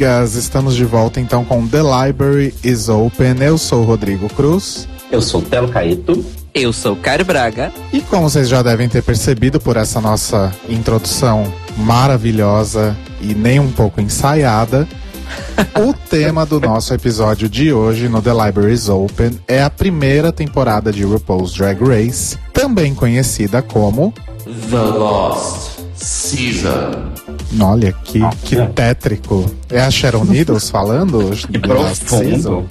Amigas! Estamos de volta então com The Library is Open. Eu sou o Rodrigo Cruz. Eu sou o Telo Caeto. Eu sou o Caio Braga. E como vocês já devem ter percebido por essa nossa introdução maravilhosa e nem um pouco ensaiada, o tema do nosso episódio de hoje no The Library is Open é a primeira temporada de RuPaul's Drag Race, também conhecida como The Lost Season. Olha, que, que tétrico. É a Sharon Needles falando? Que profundo.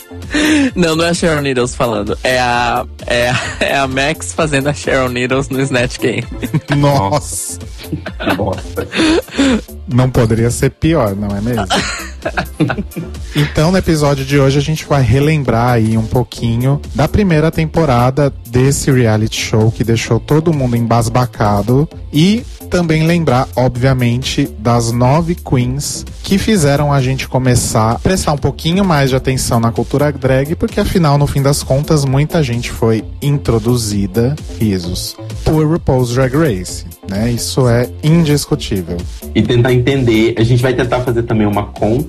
Não, não é a Sharon Needles falando. É a, é, a, é a Max fazendo a Sharon Needles no Snatch Game. Nossa. Nossa. Não poderia ser pior, não é mesmo? então, no episódio de hoje, a gente vai relembrar aí um pouquinho da primeira temporada desse reality show que deixou todo mundo embasbacado e também lembrar, obviamente, das nove queens que fizeram a gente começar a prestar um pouquinho mais de atenção na cultura drag, porque afinal, no fim das contas, muita gente foi introduzida, risos, por RuPaul's Drag Race, né? Isso é indiscutível. E tentar entender, a gente vai tentar fazer também uma conta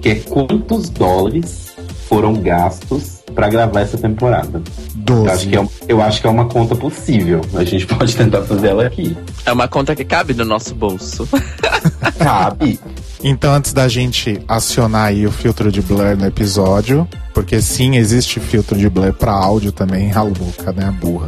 que é quantos dólares foram gastos para gravar essa temporada. Eu acho, que é, eu acho que é uma conta possível. A gente pode tentar fazer ela aqui. É uma conta que cabe no nosso bolso. Cabe. Então, antes da gente acionar aí o filtro de blur no episódio, porque sim, existe filtro de blur para áudio também, a louca, né, a burra.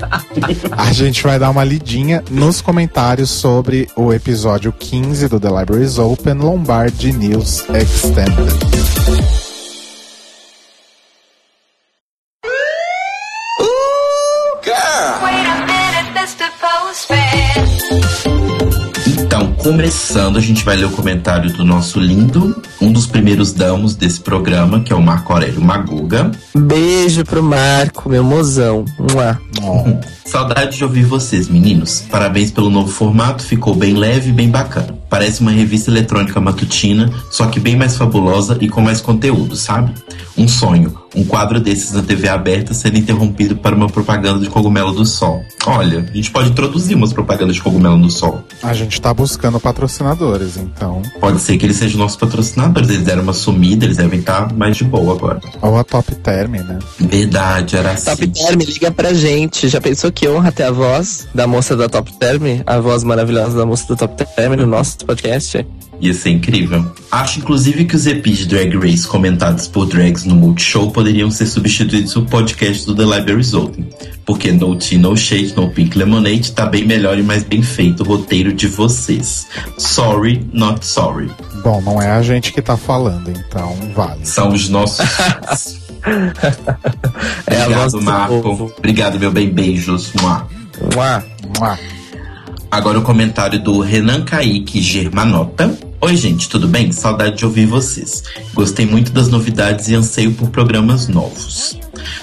a gente vai dar uma lidinha nos comentários sobre o episódio 15 do The Libraries Open Lombard News Extended. Começando, a gente vai ler o comentário do nosso lindo, um dos primeiros damos desse programa, que é o Marco Aurélio Maguga. Beijo pro Marco, meu mozão. Mua. Oh. Saudade de ouvir vocês, meninos. Parabéns pelo novo formato, ficou bem leve e bem bacana. Parece uma revista eletrônica matutina, só que bem mais fabulosa e com mais conteúdo, sabe? Um sonho, um quadro desses na TV aberta sendo interrompido para uma propaganda de cogumelo do sol. Olha, a gente pode introduzir umas propagandas de cogumelo do sol. A gente tá buscando patrocinadores, então. Pode ser que eles sejam nossos patrocinadores. Eles deram uma sumida, eles devem estar mais de boa agora. Ou a Top Term, né? Verdade, era assim. Top Term, liga pra gente. Já pensou que honra ter a voz da moça da Top Term? A voz maravilhosa da moça da Top Term no nosso podcast? Ia ser incrível. Acho inclusive que os EPs de Drag Race comentados por drags no Multishow poderiam ser substituídos por podcast do The Libraries Open. Porque No Tea, No Shade, No Pink Lemonade tá bem melhor e mais bem feito o roteiro de vocês. Sorry, not sorry. Bom, não é a gente que tá falando, então vale. São os nossos. é Obrigado, Marco. Obrigado, meu bem. Beijos. Mua. Mua. Mua. Agora o comentário do Renan Kaique Germanota. Oi, gente, tudo bem? Saudade de ouvir vocês. Gostei muito das novidades e anseio por programas novos.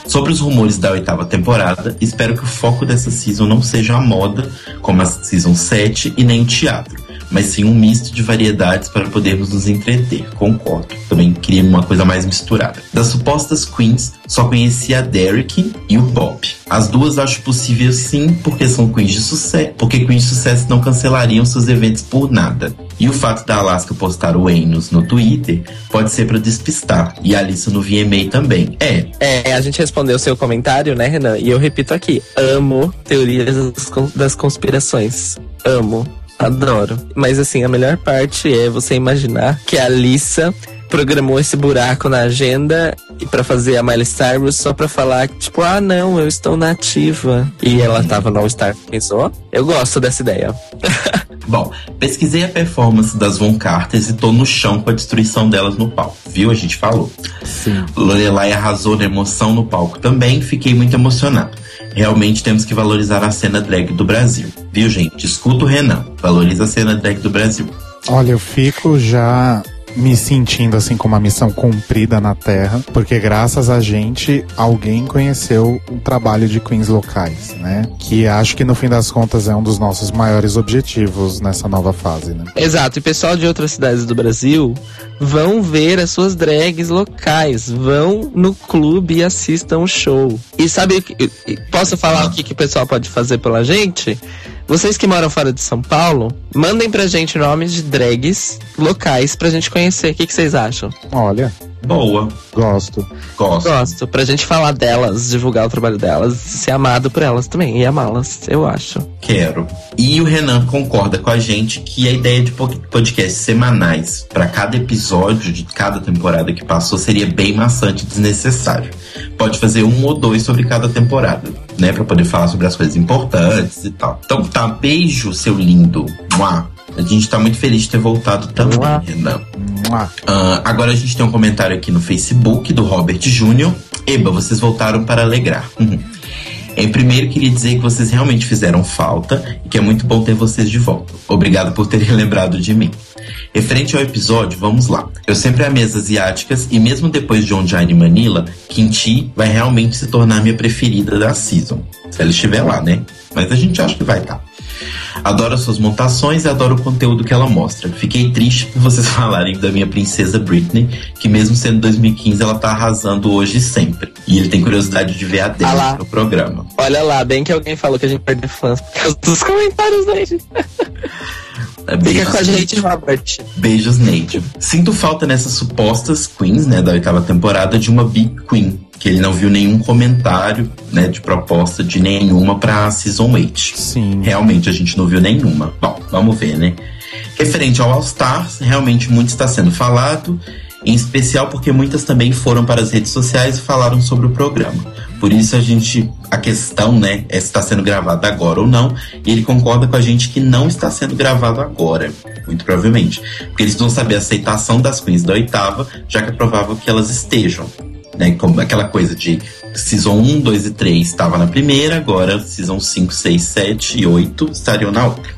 Sobre os rumores da oitava temporada, espero que o foco dessa season não seja a moda, como a season 7, e nem o teatro, mas sim um misto de variedades para podermos nos entreter. Concordo. Também queria uma coisa mais misturada. Das supostas queens, só conheci a Derek e o Bob. As duas acho possível sim, porque são queens de sucesso, porque queens de sucesso não cancelariam seus eventos por nada. E o fato da Alaska postar o Enos no Twitter pode ser para despistar. E a Alissa no VMA também. É. É, a gente respondeu o seu comentário, né, Renan? E eu repito aqui: amo teorias das conspirações. Amo. Adoro. Mas assim, a melhor parte é você imaginar que a Alissa programou esse buraco na agenda e para fazer a Miley Cyrus só para falar tipo, ah não, eu estou nativa. E ela tava no All Star, pensou? Eu gosto dessa ideia. Bom, pesquisei a performance das Von Carters e tô no chão com a destruição delas no palco, viu? A gente falou. Sim. Lorelai arrasou na emoção no palco também, fiquei muito emocionado. Realmente temos que valorizar a cena drag do Brasil. Viu, gente? Escuta o Renan. Valoriza a cena drag do Brasil. Olha, eu fico já me sentindo assim com uma missão cumprida na Terra, porque graças a gente alguém conheceu o trabalho de queens locais, né? Que acho que no fim das contas é um dos nossos maiores objetivos nessa nova fase, né? Exato, e pessoal de outras cidades do Brasil vão ver as suas drags locais, vão no clube e assistam o show. E sabe, posso falar o que, que o pessoal pode fazer pela gente? Vocês que moram fora de São Paulo, mandem pra gente nomes de drags locais pra gente conhecer. O que, que vocês acham? Olha. Boa. Gosto. Gosto. Gosto. Pra gente falar delas, divulgar o trabalho delas, ser amado por elas também e amá-las, eu acho. Quero. E o Renan concorda com a gente que a ideia de podcasts semanais para cada episódio de cada temporada que passou seria bem maçante e desnecessário. Pode fazer um ou dois sobre cada temporada, né? Pra poder falar sobre as coisas importantes e tal. Então tá, beijo, seu lindo. Mua. A gente tá muito feliz de ter voltado também, Renan. Uh, agora a gente tem um comentário aqui no Facebook do Robert Júnior. Eba, vocês voltaram para alegrar. Uhum. Em primeiro, queria dizer que vocês realmente fizeram falta e que é muito bom ter vocês de volta. Obrigado por terem lembrado de mim. Referente ao episódio, vamos lá. Eu sempre amei as asiáticas e mesmo depois de Onjine e Manila, Kimchi vai realmente se tornar minha preferida da season. Se ela estiver lá, né? Mas a gente acha que vai estar. Adoro suas montações e adoro o conteúdo que ela mostra. Fiquei triste por vocês falarem da minha princesa Britney, que mesmo sendo 2015, ela tá arrasando hoje e sempre. E ele tem curiosidade de ver a dela ah no programa. Olha lá, bem que alguém falou que a gente perde fãs por causa dos comentários dele. É, Fica com a gente, Robert. Beijos, Nate. Sinto falta nessas supostas queens, né, da oitava temporada, de uma Big Queen. Que ele não viu nenhum comentário, né, de proposta de nenhuma pra Season 8. Sim. Realmente, a gente não viu nenhuma. Bom, vamos ver, né? Referente ao All Stars, realmente muito está sendo falado em especial porque muitas também foram para as redes sociais e falaram sobre o programa. Por isso a gente, a questão, né, é se está sendo gravado agora ou não, e ele concorda com a gente que não está sendo gravado agora, muito provavelmente, porque eles vão saber a aceitação das queens da oitava, já que é provável que elas estejam, né, como aquela coisa de Season 1, 2 e 3 estava na primeira, agora Season 5, 6, 7 e 8 estariam na outra.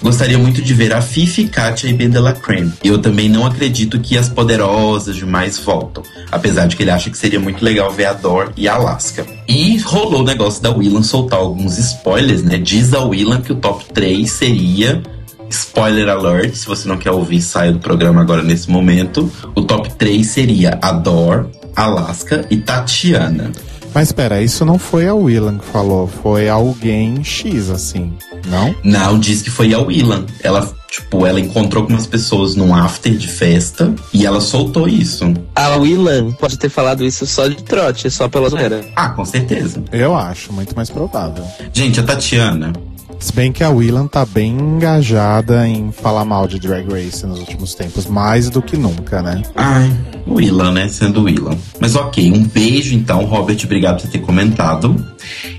Gostaria muito de ver a Fifi, Katia e Ben Creme. Eu também não acredito que as poderosas demais voltam. Apesar de que ele acha que seria muito legal ver a Dor e a Alaska. E rolou o negócio da Willan soltar alguns spoilers, né? Diz a Willan que o top 3 seria Spoiler alert, se você não quer ouvir, saia do programa agora nesse momento. O top 3 seria Ador, Alaska e Tatiana. Mas espera, isso não foi a Willan que falou, foi alguém X, assim, não? Não, diz que foi a Willan. Ela, tipo, ela encontrou com umas pessoas num after de festa e ela soltou isso. A Willan pode ter falado isso só de trote, só pela zoeira. Ah, com certeza. Eu acho, muito mais provável. Gente, a Tatiana, se bem que a Willan tá bem engajada em falar mal de Drag Race nos últimos tempos, mais do que nunca, né? Ai, Willan, né? Sendo Willan. Mas ok, um beijo então, Robert, obrigado por ter comentado.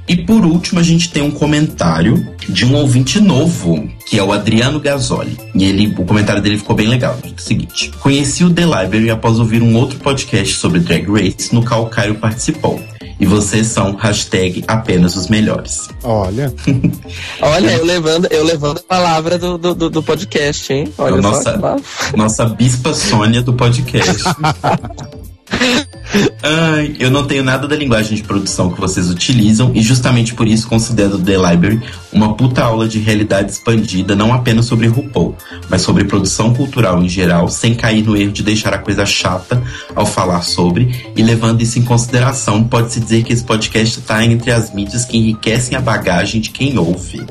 E por último, a gente tem um comentário de um ouvinte novo, que é o Adriano Gasoli. E ele, o comentário dele ficou bem legal. É o seguinte: Conheci o The Library após ouvir um outro podcast sobre Drag Race, no qual o Caio participou. E vocês são hashtag apenas os melhores. Olha. Olha, eu levando, eu levando a palavra do, do, do podcast, hein? Olha nossa, nossa bispa Sônia do podcast. Ai, eu não tenho nada da linguagem de produção que vocês utilizam e justamente por isso considero The Library uma puta aula de realidade expandida, não apenas sobre RuPaul, mas sobre produção cultural em geral, sem cair no erro de deixar a coisa chata ao falar sobre e levando isso em consideração, pode-se dizer que esse podcast está entre as mídias que enriquecem a bagagem de quem ouve.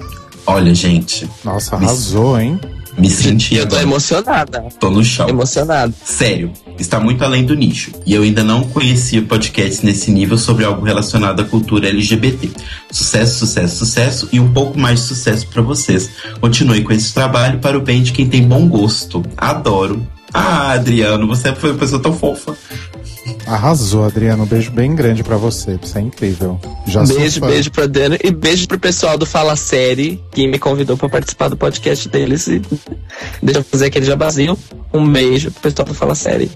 Olha, gente. Nossa, arrasou, hein? Me senti. Eu tô agora. emocionada. Tô no chão. Emocionado. Sério, está muito além do nicho. E eu ainda não conhecia podcasts nesse nível sobre algo relacionado à cultura LGBT. Sucesso, sucesso, sucesso e um pouco mais de sucesso para vocês. Continue com esse trabalho para o bem de quem tem bom gosto. Adoro. Ah, Adriano, você foi uma pessoa tão fofa. Arrasou, Adriano. Um beijo bem grande para você. Você é incrível. Já beijo, beijo pra Adriano e beijo pro pessoal do Fala Série que me convidou para participar do podcast deles. E deixa eu fazer aquele jabazinho. Um beijo pro pessoal do Fala Série.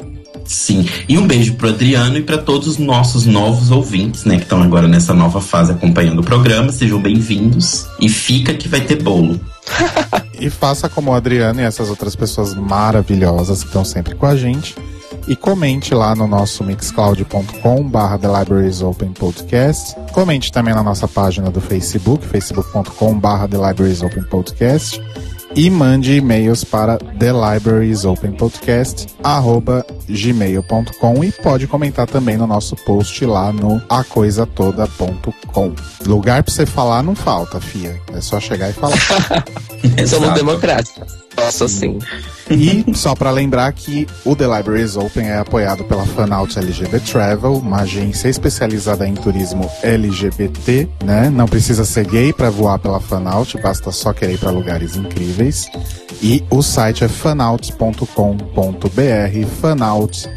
Sim, e um beijo pro Adriano e para todos os nossos novos ouvintes, né, que estão agora nessa nova fase acompanhando o programa. Sejam bem-vindos e fica que vai ter bolo. e faça como o Adriano e essas outras pessoas maravilhosas que estão sempre com a gente e comente lá no nosso mixcloud.com barra The Libraries Open Podcast. Comente também na nossa página do Facebook, facebook.com barra The Libraries Open Podcast. e mande e-mails para thelibrariesopenpodcast@gmail.com e pode comentar também no nosso post lá no acoisatoda.com. Lugar para você falar não falta, fia. É só chegar e falar. Somos democráticos. Posso sim. E só para lembrar que o The Libraries Open é apoiado pela Fanout LGBT Travel, uma agência especializada em turismo LGBT, né? Não precisa ser gay para voar pela Fanout, basta só querer ir para lugares incríveis. E o site é fanouts.com.br, fanouts.com.br.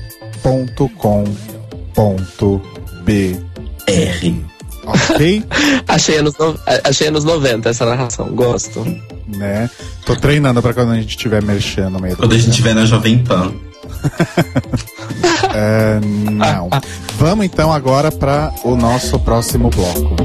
Ok? achei, anos no... achei anos 90 essa narração, gosto. Né? Tô treinando pra quando a gente estiver mexendo no meio Quando a gente estiver na Jovem Pan. é, não. Vamos então agora para o nosso próximo bloco.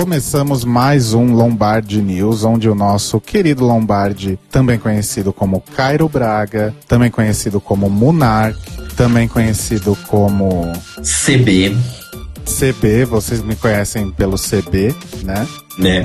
Começamos mais um Lombardi News, onde o nosso querido Lombardi, também conhecido como Cairo Braga, também conhecido como Monark, também conhecido como CB. CB, vocês me conhecem pelo CB, né? Né?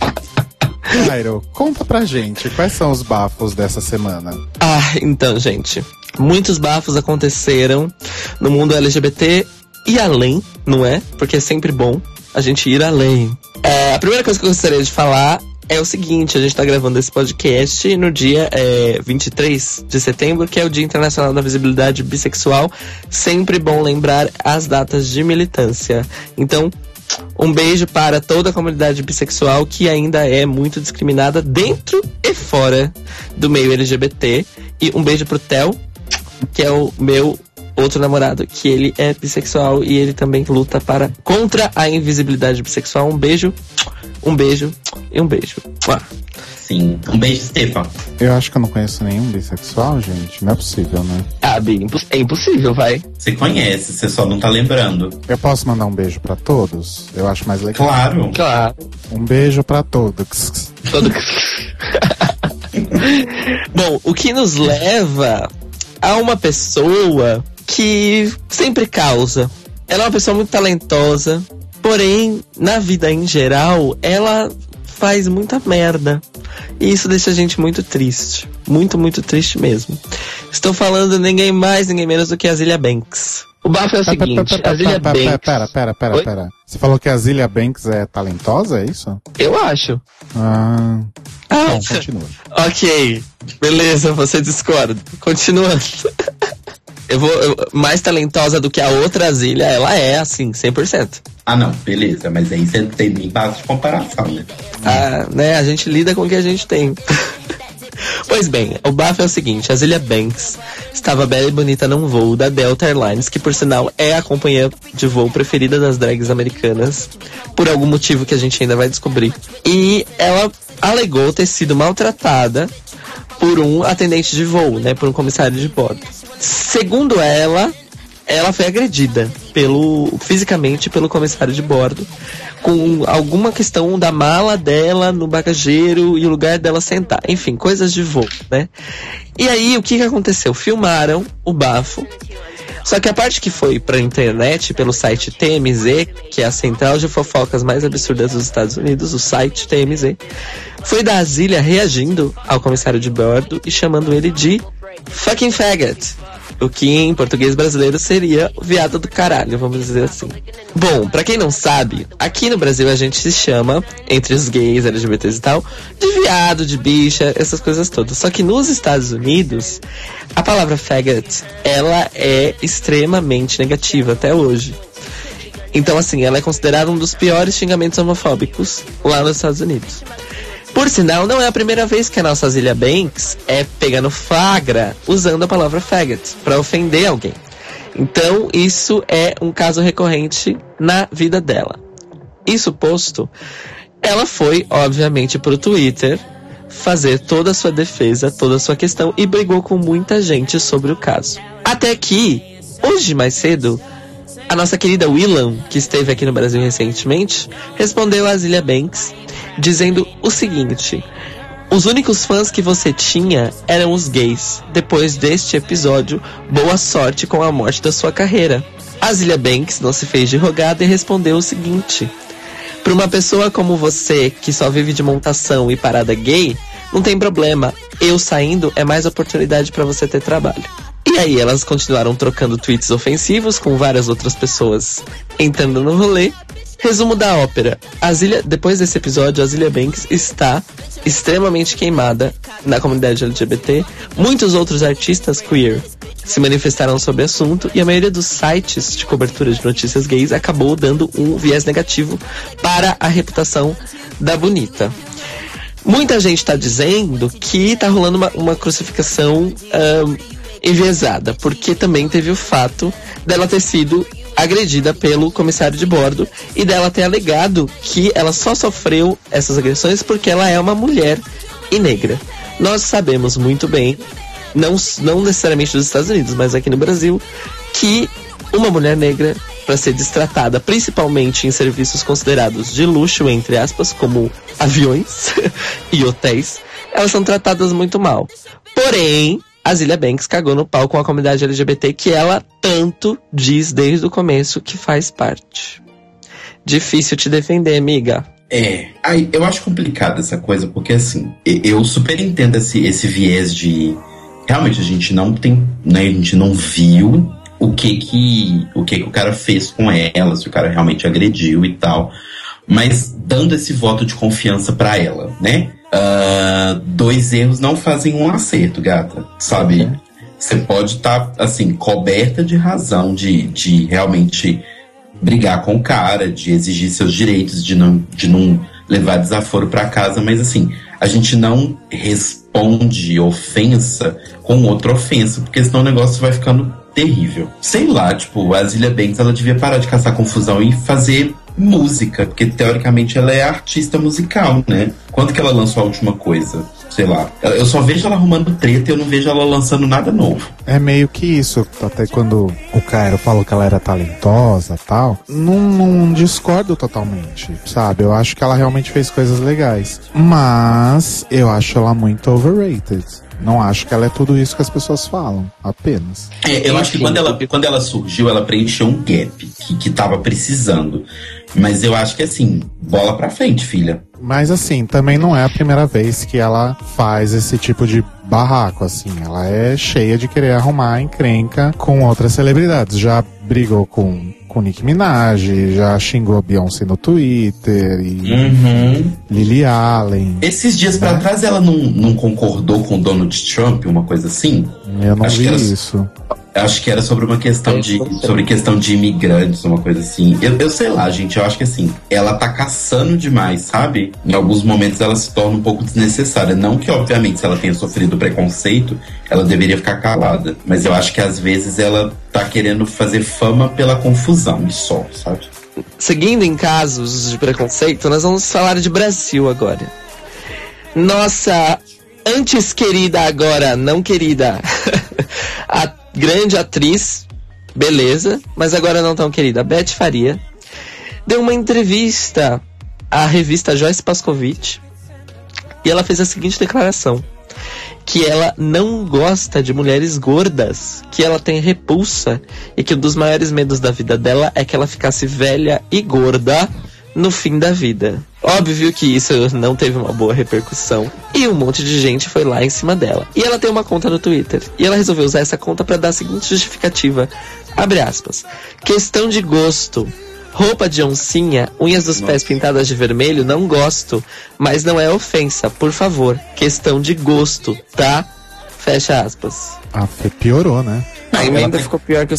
Cairo, conta pra gente, quais são os bafos dessa semana? Ah, então, gente, muitos bafos aconteceram no mundo LGBT e além, não é? Porque é sempre bom a gente ir além. É, a primeira coisa que eu gostaria de falar é o seguinte, a gente está gravando esse podcast no dia é, 23 de setembro, que é o Dia Internacional da Visibilidade Bissexual. Sempre bom lembrar as datas de militância. Então, um beijo para toda a comunidade bissexual que ainda é muito discriminada dentro e fora do meio LGBT. E um beijo pro Theo, que é o meu outro namorado que ele é bissexual e ele também luta para contra a invisibilidade bissexual. Um beijo, um beijo e um beijo. Sim, um beijo, Stefan. Eu acho que eu não conheço nenhum bissexual, gente. Não é possível, né? Ah, Bi, é impossível, vai. Você conhece, você só não tá lembrando. Eu posso mandar um beijo para todos? Eu acho mais legal. Claro. Claro. Um beijo para todos. Todos. Bom, o que nos leva a uma pessoa que sempre causa. Ela é uma pessoa muito talentosa, porém, na vida em geral, ela faz muita merda. E isso deixa a gente muito triste. Muito, muito triste mesmo. Estou falando ninguém mais, ninguém menos do que a Zilia Banks. O bafo é o seguinte, a Zilia Banks... Pera, pera, pera, pera. Você falou que a Zilia Banks é talentosa, é isso? Eu acho. Ah... Ah, Bom, continua. ok, beleza, você discorda. Continuando. Eu vou. Eu, mais talentosa do que a outra Zilha, ela é, assim, 100%. Ah, não, beleza, mas aí você tem nem base de comparação, né? Ah, né? A gente lida com o que a gente tem. Pois bem, o bafo é o seguinte: a Zilia Banks estava bela e bonita num voo da Delta Airlines, que por sinal é a companhia de voo preferida das drags americanas, por algum motivo que a gente ainda vai descobrir. E ela alegou ter sido maltratada por um atendente de voo, né, por um comissário de bordo. Segundo ela, ela foi agredida pelo fisicamente pelo comissário de bordo com alguma questão da mala dela no bagageiro e o lugar dela sentar, enfim, coisas de voo, né? E aí o que que aconteceu? Filmaram o bafo. Só que a parte que foi pra internet pelo site TMZ, que é a central de fofocas mais absurdas dos Estados Unidos, o site TMZ, foi da Asília reagindo ao comissário de bordo e chamando ele de fucking faggot. O que em português brasileiro seria viado do caralho, vamos dizer assim. Bom, para quem não sabe, aqui no Brasil a gente se chama, entre os gays, LGBTs e tal, de viado, de bicha, essas coisas todas. Só que nos Estados Unidos, a palavra faggot, ela é extremamente negativa até hoje. Então, assim, ela é considerada um dos piores xingamentos homofóbicos lá nos Estados Unidos. Por sinal, não é a primeira vez que a nossa Zilia Banks é pegando flagra usando a palavra faggot para ofender alguém. Então, isso é um caso recorrente na vida dela. Isso posto, ela foi, obviamente, pro Twitter fazer toda a sua defesa, toda a sua questão e brigou com muita gente sobre o caso. Até que, hoje mais cedo, A nossa querida Willam, que esteve aqui no Brasil recentemente, respondeu a Zilia Banks dizendo o seguinte: os únicos fãs que você tinha eram os gays. Depois deste episódio, boa sorte com a morte da sua carreira. Azilia Banks não se fez de rogada e respondeu o seguinte: Para uma pessoa como você, que só vive de montação e parada gay, não tem problema. Eu saindo é mais oportunidade para você ter trabalho. E aí elas continuaram trocando tweets ofensivos com várias outras pessoas entrando no rolê Resumo da ópera. Depois desse episódio, a Zilia Banks está extremamente queimada na comunidade LGBT. Muitos outros artistas queer se manifestaram sobre o assunto e a maioria dos sites de cobertura de notícias gays acabou dando um viés negativo para a reputação da Bonita. Muita gente está dizendo que está rolando uma, uma crucificação um, enviesada, porque também teve o fato dela ter sido agredida pelo comissário de bordo e dela ter alegado que ela só sofreu essas agressões porque ela é uma mulher e negra. Nós sabemos muito bem, não, não necessariamente dos Estados Unidos, mas aqui no Brasil, que uma mulher negra, para ser destratada, principalmente em serviços considerados de luxo, entre aspas, como aviões e hotéis, elas são tratadas muito mal. Porém, a Zilia Banks cagou no pau com a comunidade LGBT que ela tanto diz desde o começo que faz parte. Difícil te defender, amiga. É, aí eu acho complicado essa coisa, porque assim, eu super entendo esse, esse viés de. Realmente a gente não tem. Né, a gente não viu o que que o que que o cara fez com ela, se o cara realmente agrediu e tal. Mas dando esse voto de confiança para ela, né? Uh, dois erros não fazem um acerto, gata. Sabe? Você pode estar, tá, assim, coberta de razão de, de realmente brigar com o cara, de exigir seus direitos, de não, de não levar desaforo para casa, mas assim, a gente não responde ofensa com outra ofensa, porque senão o negócio vai ficando terrível. Sei lá, tipo, a Zilia Banks, ela devia parar de caçar confusão e fazer música, porque teoricamente ela é artista musical, né? Quando que ela lançou a última coisa? Sei lá. Eu só vejo ela arrumando treta e eu não vejo ela lançando nada novo. É meio que isso. Até quando o Cairo falou que ela era talentosa tal, não, não discordo totalmente, sabe? Eu acho que ela realmente fez coisas legais. Mas eu acho ela muito overrated. Não acho que ela é tudo isso que as pessoas falam, apenas. É, eu acho que quando ela, quando ela surgiu, ela preencheu um gap que, que tava precisando. Mas eu acho que assim, bola pra frente, filha. Mas assim, também não é a primeira vez que ela faz esse tipo de barraco, assim. Ela é cheia de querer arrumar encrenca com outras celebridades. Já brigou com com Nick Minaj, já xingou Beyoncé no Twitter e uhum. Lily Allen. Esses dias né? para trás ela não, não concordou com Donald Trump, uma coisa assim? Eu não Acho vi isso. Acho que era sobre uma questão de. sobre questão de imigrantes, uma coisa assim. Eu, eu sei lá, gente, eu acho que assim, ela tá caçando demais, sabe? Em alguns momentos ela se torna um pouco desnecessária. Não que, obviamente, se ela tenha sofrido preconceito, ela deveria ficar calada. Mas eu acho que às vezes ela tá querendo fazer fama pela confusão só, sabe? Seguindo em casos de preconceito, nós vamos falar de Brasil agora. Nossa antes querida, agora não querida. a grande atriz, beleza, mas agora não tão querida, Beth Faria, deu uma entrevista à revista Joyce Pascovitch e ela fez a seguinte declaração: que ela não gosta de mulheres gordas, que ela tem repulsa e que um dos maiores medos da vida dela é que ela ficasse velha e gorda no fim da vida. Óbvio que isso não teve uma boa repercussão e um monte de gente foi lá em cima dela. E ela tem uma conta no Twitter e ela resolveu usar essa conta para dar a seguinte justificativa: abre aspas. Questão de gosto. Roupa de oncinha, unhas dos Nossa. pés pintadas de vermelho, não gosto. Mas não é ofensa, por favor. Questão de gosto, tá? Fecha aspas. Ah, piorou, né? Ainda, ainda ficou pior que o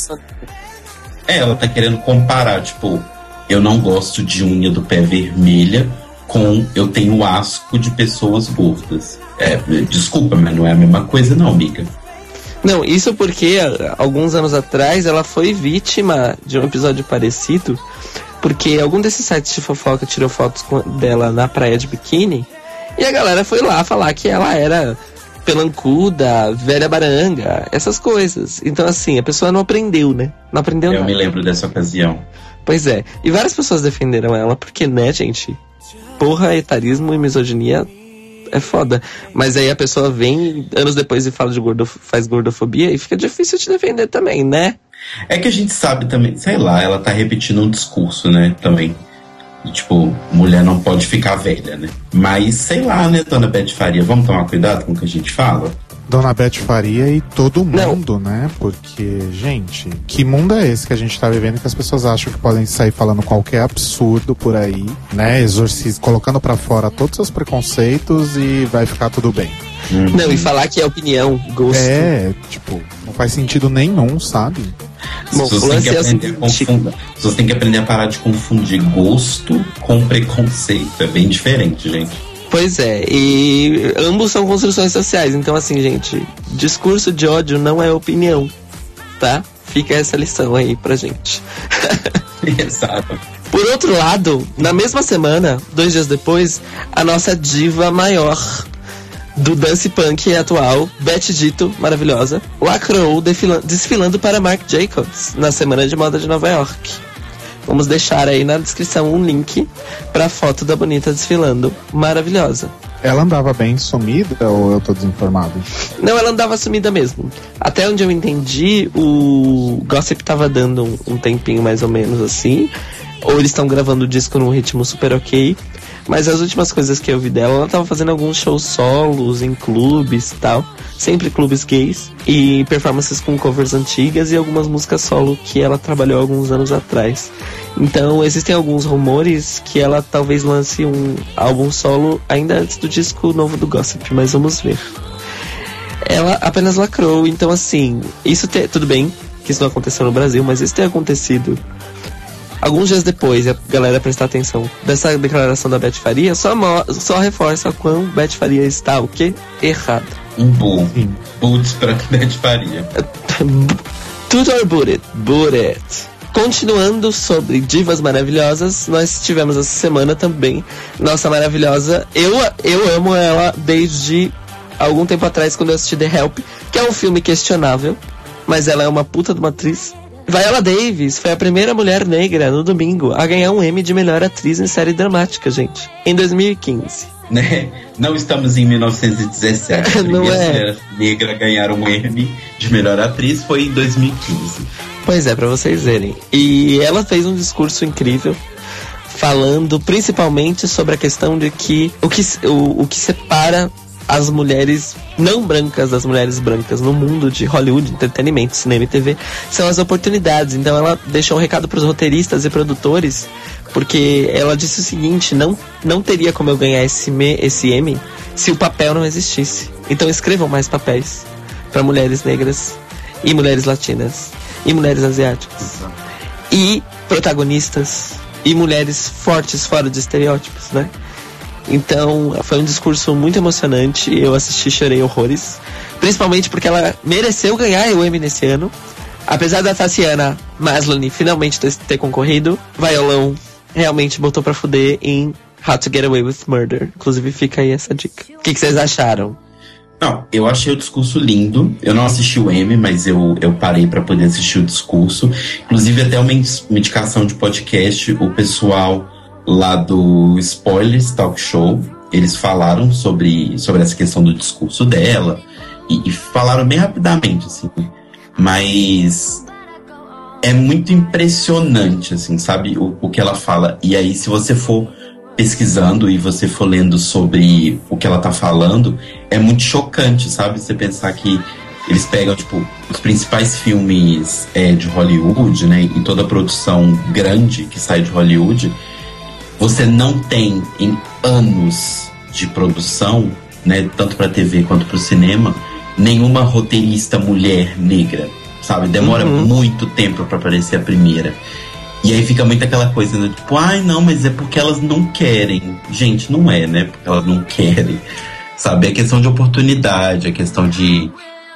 É, ela tá querendo comparar, tipo, eu não gosto de unha do pé vermelha com eu tenho asco de pessoas gordas. É, desculpa, mas não é a mesma coisa, não, amiga. Não, isso porque alguns anos atrás ela foi vítima de um episódio parecido, porque algum desses sites de fofoca tirou fotos dela na praia de biquíni e a galera foi lá falar que ela era pelancuda, velha baranga, essas coisas. Então, assim, a pessoa não aprendeu, né? Não aprendeu Eu nada. me lembro dessa ocasião. Pois é. E várias pessoas defenderam ela, porque, né, gente? Porra, etarismo e misoginia é foda. Mas aí a pessoa vem anos depois e fala de gordo, faz gordofobia e fica difícil de defender também, né? É que a gente sabe também, sei lá, ela tá repetindo um discurso, né, também. Tipo, mulher não pode ficar velha, né? Mas sei lá, né, Dona Beth Faria, vamos tomar cuidado com o que a gente fala? Dona Beth Faria e todo mundo, não. né? Porque, gente, que mundo é esse que a gente tá vivendo que as pessoas acham que podem sair falando qualquer absurdo por aí, né? Exorciz, colocando para fora todos os seus preconceitos e vai ficar tudo bem. Uhum. Não, e falar que é opinião, gosto. É, tipo, não faz sentido nenhum, sabe? Bom, as pessoas, têm que aprender a confundir, as pessoas têm que aprender a parar de confundir gosto com preconceito. É bem diferente, gente. Pois é, e ambos são construções sociais. Então, assim, gente, discurso de ódio não é opinião, tá? Fica essa lição aí pra gente. Exato. Por outro lado, na mesma semana, dois dias depois, a nossa diva maior do dance punk atual, Beth Dito, maravilhosa, lacrou desfilando para Marc Jacobs na Semana de Moda de Nova York. Vamos deixar aí na descrição um link pra foto da bonita desfilando. Maravilhosa. Ela andava bem sumida ou eu tô desinformado? Não, ela andava sumida mesmo. Até onde eu entendi, o Gossip tava dando um, um tempinho mais ou menos assim. Ou eles estão gravando o disco num ritmo super ok. Mas as últimas coisas que eu vi dela, ela tava fazendo alguns shows solos em clubes e tal. Sempre clubes gays. E performances com covers antigas e algumas músicas solo que ela trabalhou alguns anos atrás. Então existem alguns rumores que ela talvez lance um álbum solo ainda antes do disco novo do Gossip, mas vamos ver. Ela apenas lacrou, então assim, isso te, tudo bem que isso não aconteceu no Brasil, mas isso tem acontecido alguns dias depois, a galera prestar atenção dessa declaração da Beth Faria, só, só reforça quão Beth Faria está o quê? Errada. Um bull. Boots pra Beth Faria. Tutor booted. Booted. Continuando sobre divas maravilhosas, nós tivemos essa semana também nossa maravilhosa. Eu, eu amo ela desde algum tempo atrás, quando eu assisti The Help, que é um filme questionável, mas ela é uma puta de uma atriz. Viola Davis foi a primeira mulher negra no domingo a ganhar um Emmy de melhor atriz em série dramática, gente, em 2015. Né? Não estamos em 1917. A Não é. mulher negra a ganhar um Emmy de melhor atriz foi em 2015. Pois é, para vocês verem. E ela fez um discurso incrível falando principalmente sobre a questão de que o que, o, o que separa as mulheres não brancas das mulheres brancas no mundo de Hollywood, entretenimento, cinema e TV são as oportunidades. Então ela deixou um recado para os roteiristas e produtores, porque ela disse o seguinte: não, não teria como eu ganhar esse, me, esse M se o papel não existisse. Então escrevam mais papéis para mulheres negras e mulheres latinas e mulheres asiáticas e protagonistas e mulheres fortes fora de estereótipos, né? Então, foi um discurso muito emocionante. Eu assisti chorei horrores. Principalmente porque ela mereceu ganhar o Emmy nesse ano. Apesar da Tatiana Maslany finalmente ter, ter concorrido, Violão realmente botou pra fuder em How to Get Away with Murder. Inclusive, fica aí essa dica. O que, que vocês acharam? Não, eu achei o discurso lindo. Eu não assisti o M, mas eu, eu parei para poder assistir o discurso. Inclusive, até uma indicação de podcast, o pessoal lá do Spoilers Talk Show, eles falaram sobre, sobre essa questão do discurso dela e, e falaram bem rapidamente, assim. Mas é muito impressionante, assim, sabe? O, o que ela fala. E aí, se você for pesquisando e você for lendo sobre o que ela tá falando, é muito chocante, sabe? Você pensar que eles pegam, tipo, os principais filmes é, de Hollywood, né? E toda a produção grande que sai de Hollywood você não tem em anos de produção, né, tanto para TV quanto para o cinema, nenhuma roteirista mulher negra, sabe? Demora uhum. muito tempo para aparecer a primeira. E aí fica muito aquela coisa, né? Tipo, ai não, mas é porque elas não querem. Gente, não é, né? Porque elas não querem. Sabe? É questão de oportunidade, é questão de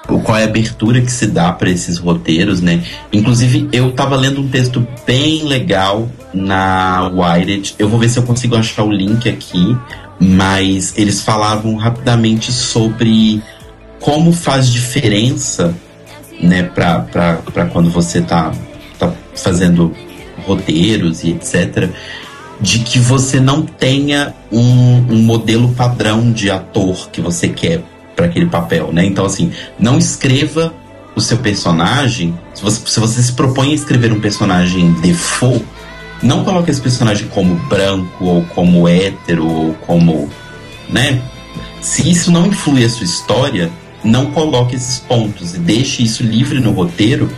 qual é a abertura que se dá para esses roteiros, né? Inclusive, eu tava lendo um texto bem legal na Wired. Eu vou ver se eu consigo achar o link aqui, mas eles falavam rapidamente sobre como faz diferença, né, para quando você tá, tá fazendo roteiros e etc., de que você não tenha um, um modelo padrão de ator que você quer para aquele papel, né? Então, assim, não escreva o seu personagem. Se você, se você se propõe a escrever um personagem default, não coloque esse personagem como branco ou como hétero ou como, né? Se isso não influi a sua história, não coloque esses pontos e deixe isso livre no roteiro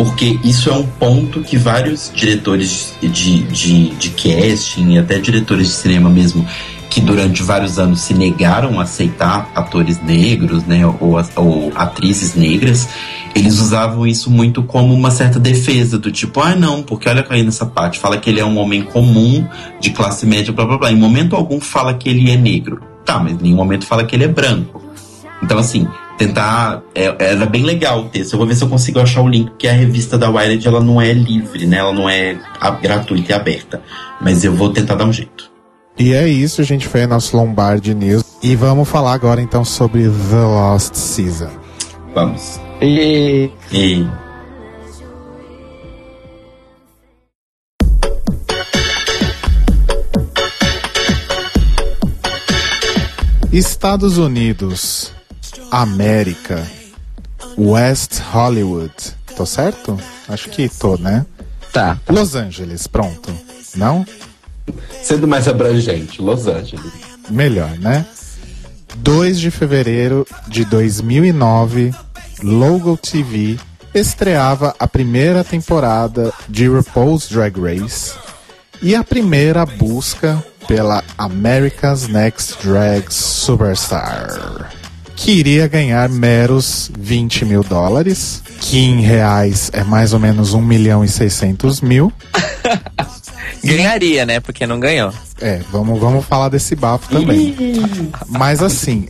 porque isso é um ponto que vários diretores de, de, de casting e até diretores de cinema mesmo que durante vários anos se negaram a aceitar atores negros, né, ou, ou, atrizes negras, eles usavam isso muito como uma certa defesa do tipo, ah não, porque olha aí nessa parte, fala que ele é um homem comum, de classe média, blá blá blá. Em momento algum fala que ele é negro. Tá, mas em nenhum momento fala que ele é branco. Então, assim, tentar. É, era bem legal o texto. Eu vou ver se eu consigo achar o link, porque a revista da Wired ela não é livre, né? Ela não é gratuita e aberta. Mas eu vou tentar dar um jeito. E é isso, a gente foi nosso Lombard News. E vamos falar agora então sobre The Lost Season. Vamos. E. e... Estados Unidos América, West Hollywood. Tô certo? Acho que tô, né? Tá. Los Angeles, pronto. Não? Sendo mais abrangente, Los Angeles. Melhor, né? 2 de fevereiro de 2009, Logo TV estreava a primeira temporada de RuPaul's Drag Race e a primeira busca pela America's Next Drag Superstar que iria ganhar meros 20 mil dólares, que em reais é mais ou menos 1 milhão e 600 mil. Ganharia, né? Porque não ganhou. É, vamos, vamos falar desse bafo também. Mas assim,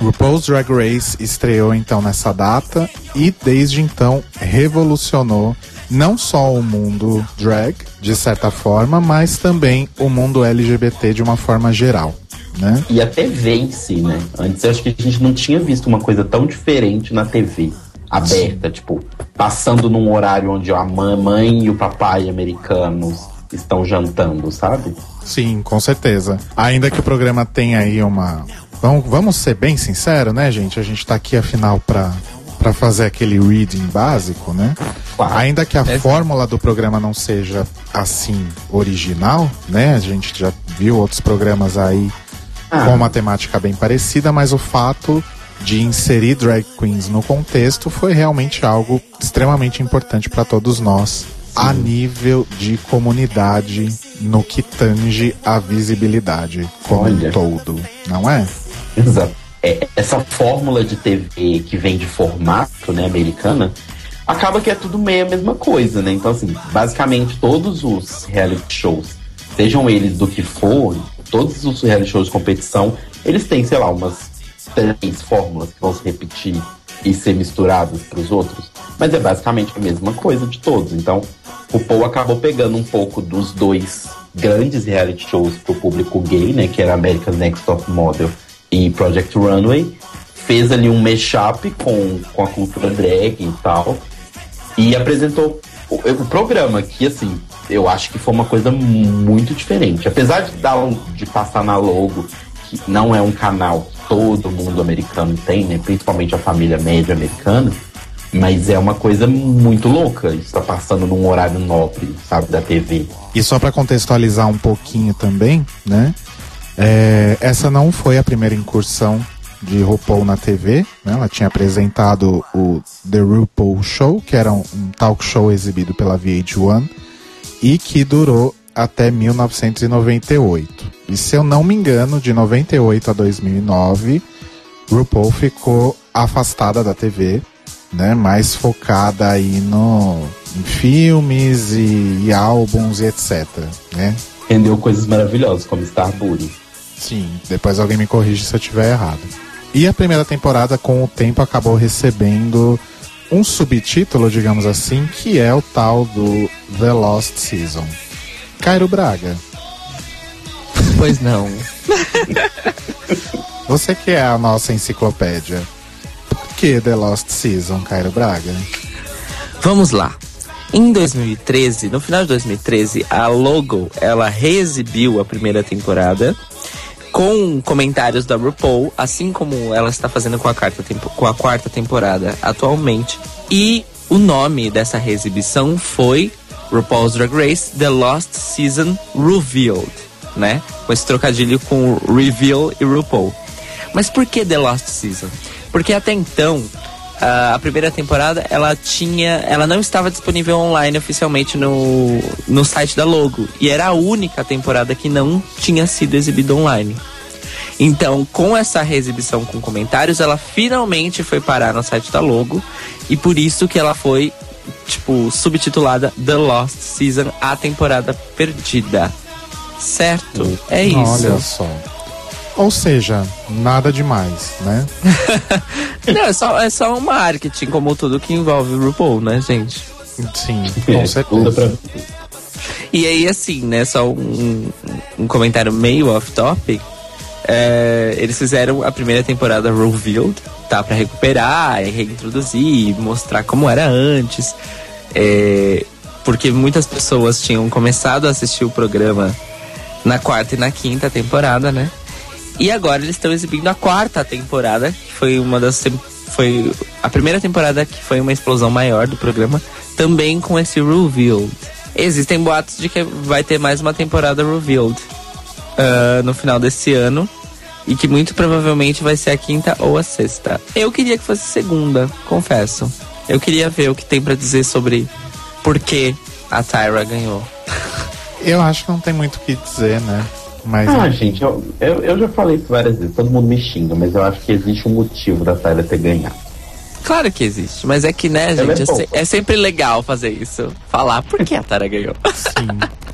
RuPaul's Drag Race estreou então nessa data e desde então revolucionou não só o mundo drag, de certa forma, mas também o mundo LGBT de uma forma geral né? E a TV em si, né? Antes eu acho que a gente não tinha visto uma coisa tão diferente na TV aberta, Sim. tipo, passando num horário onde a mãe e o papai americanos estão jantando, sabe? Sim, com certeza. Ainda que o programa tenha aí uma. Vamos, vamos ser bem sinceros, né, gente? A gente tá aqui afinal para para fazer aquele reading básico, né? Claro. Ainda que a é. fórmula do programa não seja assim original, né? A gente já viu outros programas aí ah. com uma temática bem parecida, mas o fato de inserir drag queens no contexto foi realmente algo extremamente importante para todos nós a nível de comunidade no que tange a visibilidade como Olha. um todo, não é? Exato. É, essa fórmula de TV que vem de formato, né, americana, acaba que é tudo meio a mesma coisa, né? Então, assim, basicamente todos os reality shows, sejam eles do que for, todos os reality shows de competição, eles têm, sei lá, umas três fórmulas que vão se repetir e ser misturadas para os outros. Mas é basicamente a mesma coisa de todos. Então, o Paul acabou pegando um pouco dos dois grandes reality shows para o público gay, né? Que era American Next Top Model e Project Runway. Fez ali um mashup com, com a cultura drag e tal. E apresentou o, o programa, que assim, eu acho que foi uma coisa muito diferente. Apesar de, dar um, de passar na logo, que não é um canal todo mundo americano tem, né? Principalmente a família média americana. Mas é uma coisa muito louca. Isso tá passando num horário nobre, sabe, da TV. E só para contextualizar um pouquinho também, né? É, essa não foi a primeira incursão de RuPaul na TV. Né? Ela tinha apresentado o The RuPaul Show, que era um, um talk show exibido pela VH1 e que durou até 1998. E se eu não me engano, de 98 a 2009, RuPaul ficou afastada da TV, né, mais focada aí no em filmes e, e álbuns e etc, né? Rendeu coisas maravilhosas como Starbury. Sim, depois alguém me corrige se eu estiver errado. E a primeira temporada, com o tempo, acabou recebendo um subtítulo, digamos assim, que é o tal do The Lost Season. Cairo Braga. Pois não. Você que é a nossa enciclopédia. Por que The Lost Season, Cairo Braga? Vamos lá. Em 2013, no final de 2013, a Logo, ela reexibiu a primeira temporada com comentários da RuPaul, assim como ela está fazendo com a, quarta, com a quarta temporada atualmente. E o nome dessa reexibição foi RuPaul's Drag Race The Lost Season Revealed, né? Com esse trocadilho com Reveal e RuPaul. Mas por que The Lost Season? Porque até então a primeira temporada ela tinha ela não estava disponível online oficialmente no, no site da Logo e era a única temporada que não tinha sido exibida online então com essa reexibição com comentários ela finalmente foi parar no site da Logo e por isso que ela foi tipo subtitulada The Lost Season a temporada perdida certo é isso olha só ou seja, nada demais, né? Não, é só, é só um marketing, como tudo que envolve o RuPaul, né, gente? Sim, com é, certeza. E aí, assim, né, só um, um comentário meio off-topic. É, eles fizeram a primeira temporada Revealed, tá? Pra recuperar e reintroduzir, mostrar como era antes. É, porque muitas pessoas tinham começado a assistir o programa na quarta e na quinta temporada, né? E agora eles estão exibindo a quarta temporada, que foi uma das foi a primeira temporada que foi uma explosão maior do programa, também com esse Revealed. Existem boatos de que vai ter mais uma temporada Revealed uh, no final desse ano e que muito provavelmente vai ser a quinta ou a sexta. Eu queria que fosse segunda, confesso. Eu queria ver o que tem para dizer sobre por que a Tyra ganhou. Eu acho que não tem muito o que dizer, né? Mas, ah, é... gente, eu, eu, eu, já falei isso várias vezes, todo mundo me xinga, mas eu acho que existe um motivo da Tyler ter ganhado. Claro que existe, mas é que, né, gente, é, é, se, é, sempre legal fazer isso. Falar por que a Tara ganhou. Sim.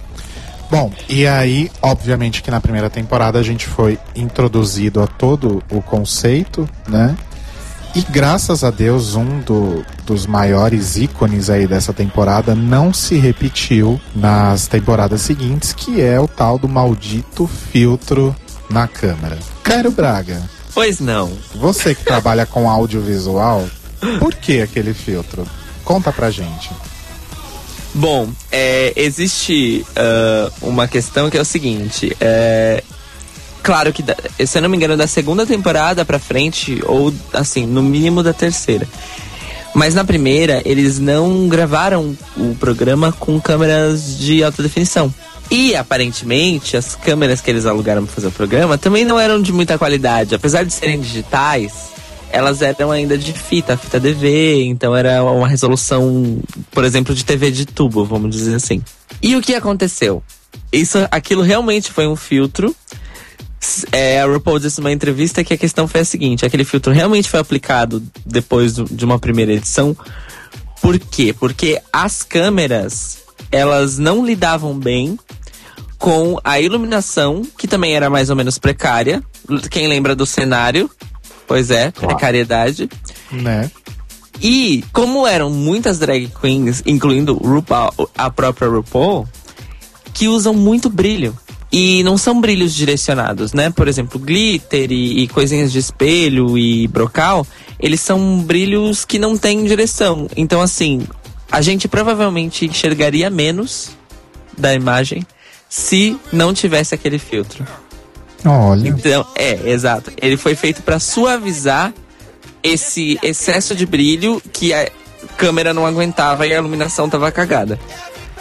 Bom, e aí, obviamente que na primeira temporada a gente foi introduzido a todo o conceito, né? E graças a Deus, um do, dos maiores ícones aí dessa temporada não se repetiu nas temporadas seguintes, que é o tal do maldito filtro na câmera. Cairo Braga. Pois não. Você que trabalha com audiovisual, por que aquele filtro? Conta pra gente. Bom, é, existe uh, uma questão que é o seguinte: é, claro que, se eu não me engano, da segunda temporada pra frente, ou assim, no mínimo da terceira. Mas na primeira, eles não gravaram o programa com câmeras de alta definição. E aparentemente, as câmeras que eles alugaram para fazer o programa também não eram de muita qualidade. Apesar de serem digitais, elas eram ainda de fita, fita DV, então era uma resolução, por exemplo, de TV de tubo, vamos dizer assim. E o que aconteceu? Isso, aquilo realmente foi um filtro é, a RuPaul disse numa entrevista que a questão foi a seguinte: aquele filtro realmente foi aplicado depois de uma primeira edição. Por quê? Porque as câmeras elas não lidavam bem com a iluminação, que também era mais ou menos precária. Quem lembra do cenário? Pois é, claro. precariedade. Né? E como eram muitas drag queens, incluindo RuPaul, a própria RuPaul, que usam muito brilho. E não são brilhos direcionados, né? Por exemplo, glitter e, e coisinhas de espelho e brocal, eles são brilhos que não têm direção. Então, assim, a gente provavelmente enxergaria menos da imagem se não tivesse aquele filtro. Olha. Então, é, exato. Ele foi feito para suavizar esse excesso de brilho que a câmera não aguentava e a iluminação tava cagada.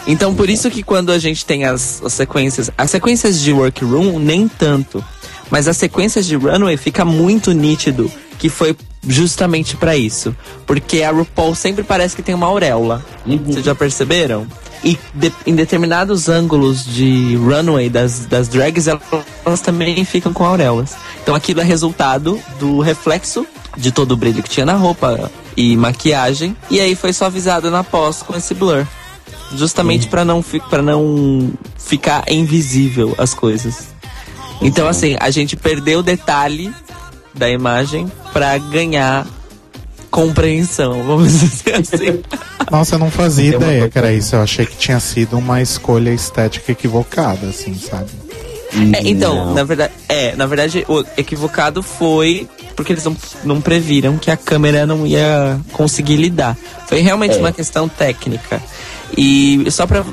Então, por isso que quando a gente tem as, as sequências, as sequências de workroom, nem tanto. Mas as sequências de runway fica muito nítido que foi justamente para isso. Porque a RuPaul sempre parece que tem uma auréola. Uhum. Vocês já perceberam? E de, em determinados ângulos de runway das, das drags, elas, elas também ficam com auréolas. Então aquilo é resultado do reflexo de todo o brilho que tinha na roupa e maquiagem. E aí foi suavizado na pós com esse blur justamente para não para não ficar invisível as coisas. Então assim, a gente perdeu o detalhe da imagem para ganhar compreensão, vamos dizer assim. Nossa, eu não fazia ideia que era isso. Eu achei que tinha sido uma escolha estética equivocada, assim, sabe? É, então, na verdade, é, na verdade, o equivocado foi porque eles não, não previram que a câmera não ia conseguir lidar. Foi realmente é. uma questão técnica. E só pra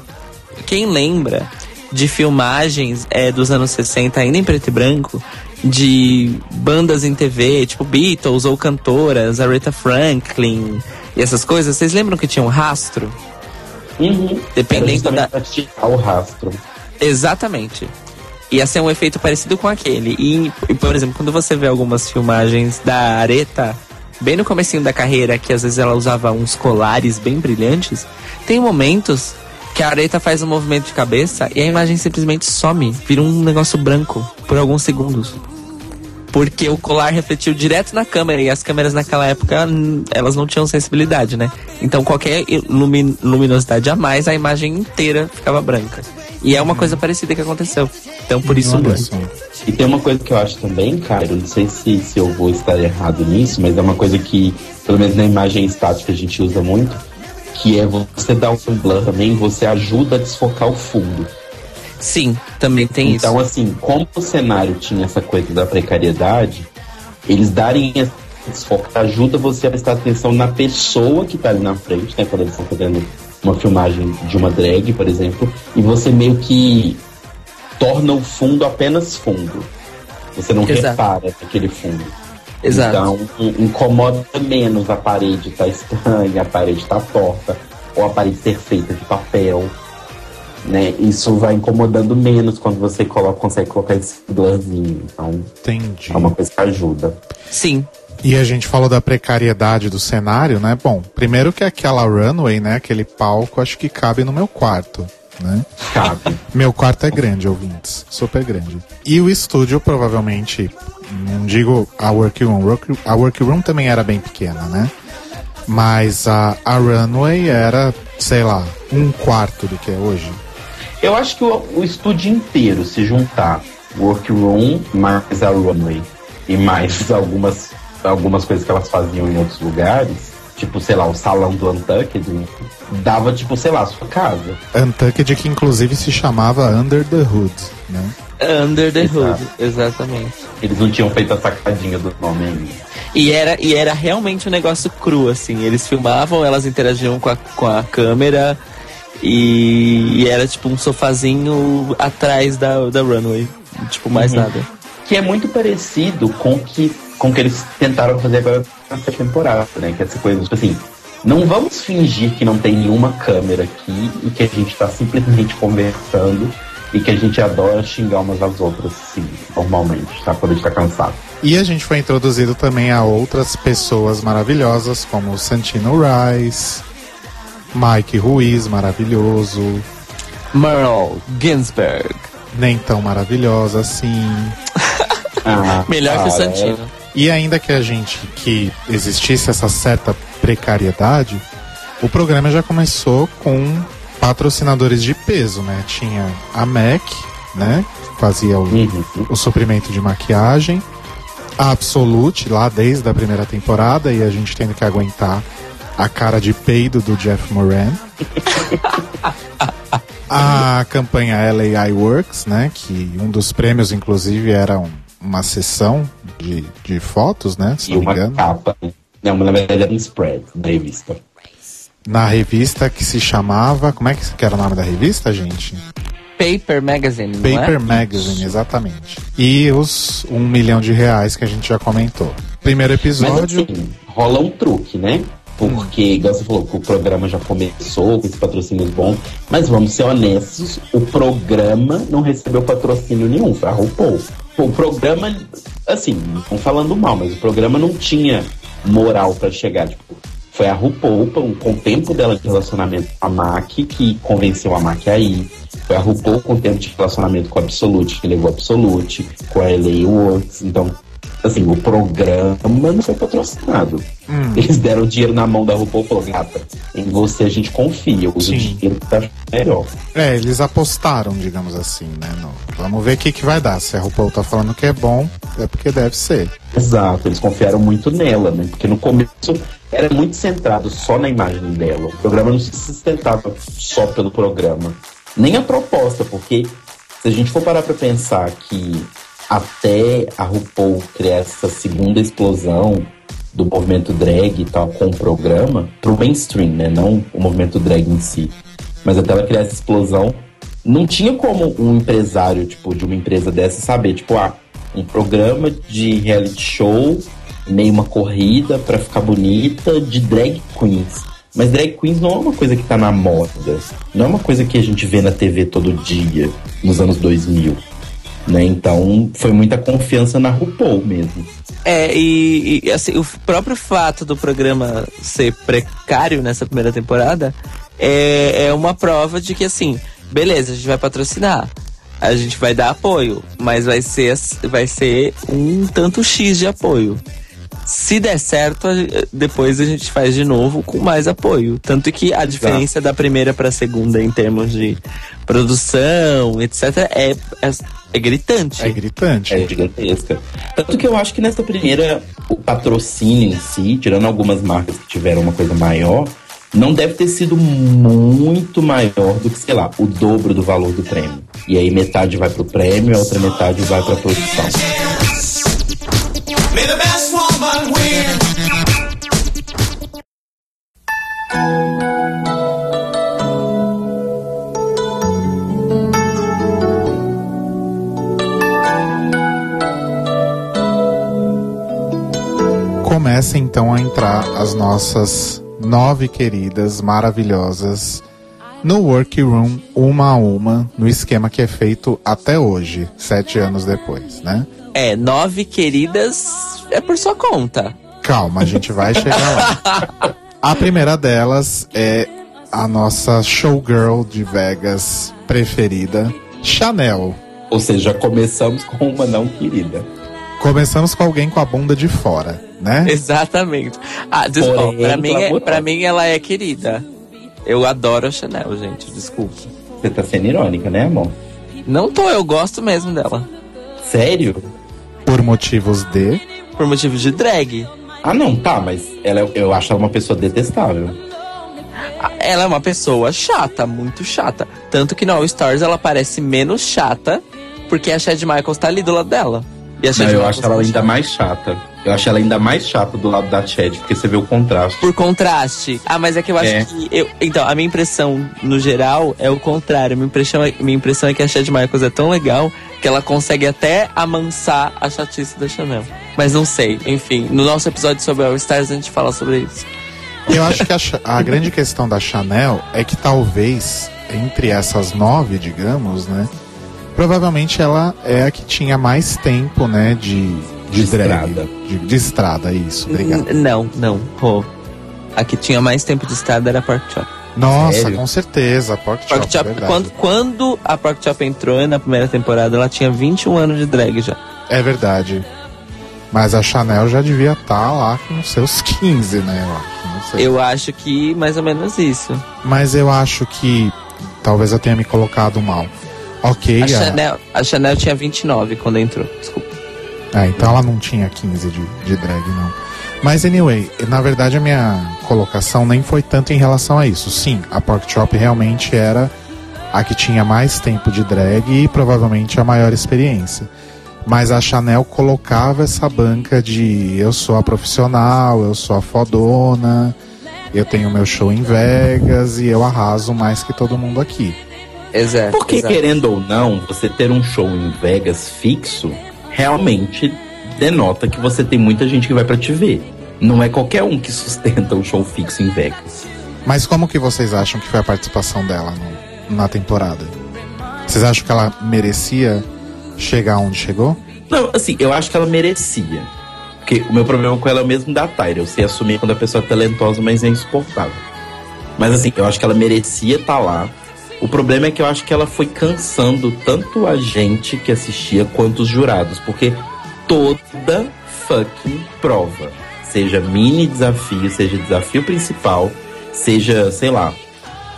quem lembra de filmagens é, dos anos 60, ainda em preto e branco, de bandas em TV, tipo Beatles ou cantoras, Aretha Franklin e essas coisas, vocês lembram que tinha um rastro? Uhum. Dependendo da. o rastro. Exatamente. Ia ser um efeito parecido com aquele. E, por exemplo, quando você vê algumas filmagens da Areta, bem no comecinho da carreira, que às vezes ela usava uns colares bem brilhantes, tem momentos que a Areta faz um movimento de cabeça e a imagem simplesmente some, vira um negócio branco por alguns segundos. Porque o colar refletiu direto na câmera e as câmeras naquela época elas não tinham sensibilidade, né? Então qualquer lumin luminosidade a mais, a imagem inteira ficava branca. E é uma coisa parecida que aconteceu. Então por isso mesmo. E tem uma coisa que eu acho também, cara, eu não sei se, se eu vou estar errado nisso, mas é uma coisa que, pelo menos na imagem estática, a gente usa muito, que é você dar um blur também, você ajuda a desfocar o fundo. Sim, também tem então, isso. Então, assim, como o cenário tinha essa coisa da precariedade, eles darem esse desfoque ajuda você a prestar atenção na pessoa que tá ali na frente, né? Quando eles estão fazendo uma filmagem de uma drag, por exemplo, e você meio que torna o fundo apenas fundo. Você não Exato. repara naquele fundo. Exato. Então, incomoda menos a parede tá estranha, a parede tá torta, ou a parede ser feita de papel né? Isso vai incomodando menos quando você coloca, consegue colocar esse blurzinho. Então, Entendi. é uma coisa que ajuda. Sim. E a gente falou da precariedade do cenário, né? Bom, primeiro que aquela runway, né? Aquele palco, acho que cabe no meu quarto. Né? Cabe. Meu quarto é grande, ouvintes. Super grande. E o estúdio, provavelmente, não digo a workroom, a workroom também era bem pequena, né? Mas a, a runway era, sei lá, um quarto do que é hoje. Eu acho que o, o estúdio inteiro, se juntar workroom mais a runway e mais algumas, algumas coisas que elas faziam em outros lugares, tipo, sei lá, o salão do Untucked, dava, tipo, sei lá, a sua casa. Untucked que inclusive se chamava Under the Hood, né? Under the Exato. Hood, exatamente. Eles não tinham feito a sacadinha do nome ainda. E era, e era realmente um negócio cru, assim. Eles filmavam, elas interagiam com a, com a câmera, e, e, era tipo um sofazinho atrás da, da runway. Tipo, mais uhum. nada. Que é muito parecido com que, com que eles tentaram fazer agora nessa temporada, né? Que é essa coisa, tipo assim, não vamos fingir que não tem nenhuma câmera aqui e que a gente tá simplesmente conversando e que a gente adora xingar umas às outras, sim, normalmente, tá? Quando a gente tá cansado. E a gente foi introduzido também a outras pessoas maravilhosas, como Santino Rice, Mike Ruiz, maravilhoso. Merle Ginsberg. Nem tão maravilhosa assim. ah, Melhor cara, que o Santino. E ainda que a gente que existisse essa certa precariedade, o programa já começou com patrocinadores de peso, né? Tinha a MAC, né? Fazia o, uhum. o suprimento de maquiagem. A Absolute, lá desde a primeira temporada, e a gente tendo que aguentar a cara de peido do Jeff Moran. a campanha LAI Works, né? Que um dos prêmios, inclusive, era um, uma sessão de, de fotos, né? Se e não uma engano. capa. Não, na verdade era um spread da revista. Na revista que se chamava. Como é que era o nome da revista, gente? Paper Magazine. Paper é? Magazine, exatamente. E os um milhão de reais que a gente já comentou. Primeiro episódio. Mas, assim, rola um truque, né? Porque, você falou, o programa já começou com esse patrocínio bom, mas vamos ser honestos, o programa não recebeu patrocínio nenhum, foi a RuPaul. O programa, assim, não falando mal, mas o programa não tinha moral para chegar, tipo, foi a RuPaul, com o tempo dela de relacionamento com a MAC, que convenceu a MAC a ir. Foi a RuPaul com o tempo de relacionamento com a Absolute, que levou a Absolute, com a LA Works. Então, assim, o programa não foi patrocinado. Hum. Eles deram dinheiro na mão da RuPaul e falou, gata, em você a gente confia, o dinheiro que tá melhor. É, eles apostaram, digamos assim, né? No, vamos ver o que, que vai dar. Se a RuPaul tá falando que é bom, é porque deve ser. Exato, eles confiaram muito nela, né? Porque no começo era muito centrado só na imagem dela. O programa não se sustentava só pelo programa. Nem a proposta, porque se a gente for parar pra pensar que até a RuPaul criar essa segunda explosão do movimento drag e tal com o programa pro mainstream, né? Não o movimento drag em si. Mas até ela criar essa explosão, não tinha como um empresário, tipo, de uma empresa dessa saber, tipo, ah, um programa de reality show, meio uma corrida para ficar bonita de drag queens. Mas drag queens não é uma coisa que tá na moda. Não é uma coisa que a gente vê na TV todo dia, nos anos 2000. Né? Então, foi muita confiança na RuPaul mesmo. É, e, e assim, o próprio fato do programa ser precário nessa primeira temporada é, é uma prova de que, assim, beleza, a gente vai patrocinar a gente vai dar apoio, mas vai ser, vai ser um tanto X de apoio. Se der certo, depois a gente faz de novo com mais apoio. Tanto que a diferença da primeira para a segunda em termos de produção, etc., é, é, é gritante. É gritante. É gigantesca. Tanto que eu acho que nessa primeira, o patrocínio em si, tirando algumas marcas que tiveram uma coisa maior, não deve ter sido muito maior do que, sei lá, o dobro do valor do prêmio. E aí metade vai pro prêmio, a outra metade vai pra produção. Começa então a entrar as nossas nove queridas maravilhosas no workroom, uma a uma, no esquema que é feito até hoje, sete anos depois, né? É, nove queridas é por sua conta. Calma, a gente vai chegar lá. A primeira delas é a nossa showgirl de Vegas preferida, Chanel. Ou seja, começamos com uma não querida. Começamos com alguém com a bunda de fora, né? Exatamente. Ah, desculpa, pra, mim, é, pra mim ela é querida. Eu adoro a Chanel, gente, desculpa. Você tá sendo irônica, né, amor? Não tô, eu gosto mesmo dela. Sério? Por motivos de? Por motivos de drag. Ah, não, tá, mas ela, é, eu acho ela uma pessoa detestável. Ah, ela é uma pessoa chata, muito chata. Tanto que no All Stars ela parece menos chata, porque a Chad Michaels tá ali do lado dela. E a Chad Não, eu acho ela ainda mais chata. Eu acho ela ainda mais chata do lado da Chad, porque você vê o contraste. Por contraste. Ah, mas é que eu acho é. que. Eu, então, a minha impressão, no geral, é o contrário. Minha impressão, é, minha impressão é que a Chad Michaels é tão legal que ela consegue até amansar a chatice da Chanel. Mas não sei. Enfim, no nosso episódio sobre All Stars a gente fala sobre isso. Eu acho que a, a grande questão da Chanel é que talvez, entre essas nove, digamos, né? Provavelmente ela é a que tinha mais tempo, né, de, de, de drag. Estrada. De, de, estrada, isso, obrigado. N não, não, pô. A que tinha mais tempo de estrada era a Pork Chop. Nossa, Sério? com certeza, Pork, Pork Chop. Chop quando, quando a Pork Chop entrou na primeira temporada, ela tinha 21 anos de drag já. É verdade. Mas a Chanel já devia estar tá lá com seus 15, né? Eu, eu acho que mais ou menos isso. Mas eu acho que talvez eu tenha me colocado mal. Ok. A, a... Chanel, a Chanel tinha 29 quando entrou, desculpa. Ah, então ela não tinha 15 de, de drag, não. Mas, anyway, na verdade a minha colocação nem foi tanto em relação a isso. Sim, a Pork Chop realmente era a que tinha mais tempo de drag e provavelmente a maior experiência. Mas a Chanel colocava essa banca de eu sou a profissional, eu sou a fodona, eu tenho meu show em Vegas e eu arraso mais que todo mundo aqui. Exato. Porque, exato. querendo ou não, você ter um show em Vegas fixo realmente denota que você tem muita gente que vai para te ver. Não é qualquer um que sustenta um show fixo em Vegas. Mas como que vocês acham que foi a participação dela no, na temporada? Vocês acham que ela merecia chegar onde chegou? Não, assim, eu acho que ela merecia. Porque o meu problema com ela é o mesmo da Tyra. Eu sei assumir quando a pessoa é talentosa, mas é insuportável. Mas assim, eu acho que ela merecia estar tá lá. O problema é que eu acho que ela foi cansando tanto a gente que assistia quanto os jurados, porque toda fucking prova, seja mini desafio, seja desafio principal, seja, sei lá,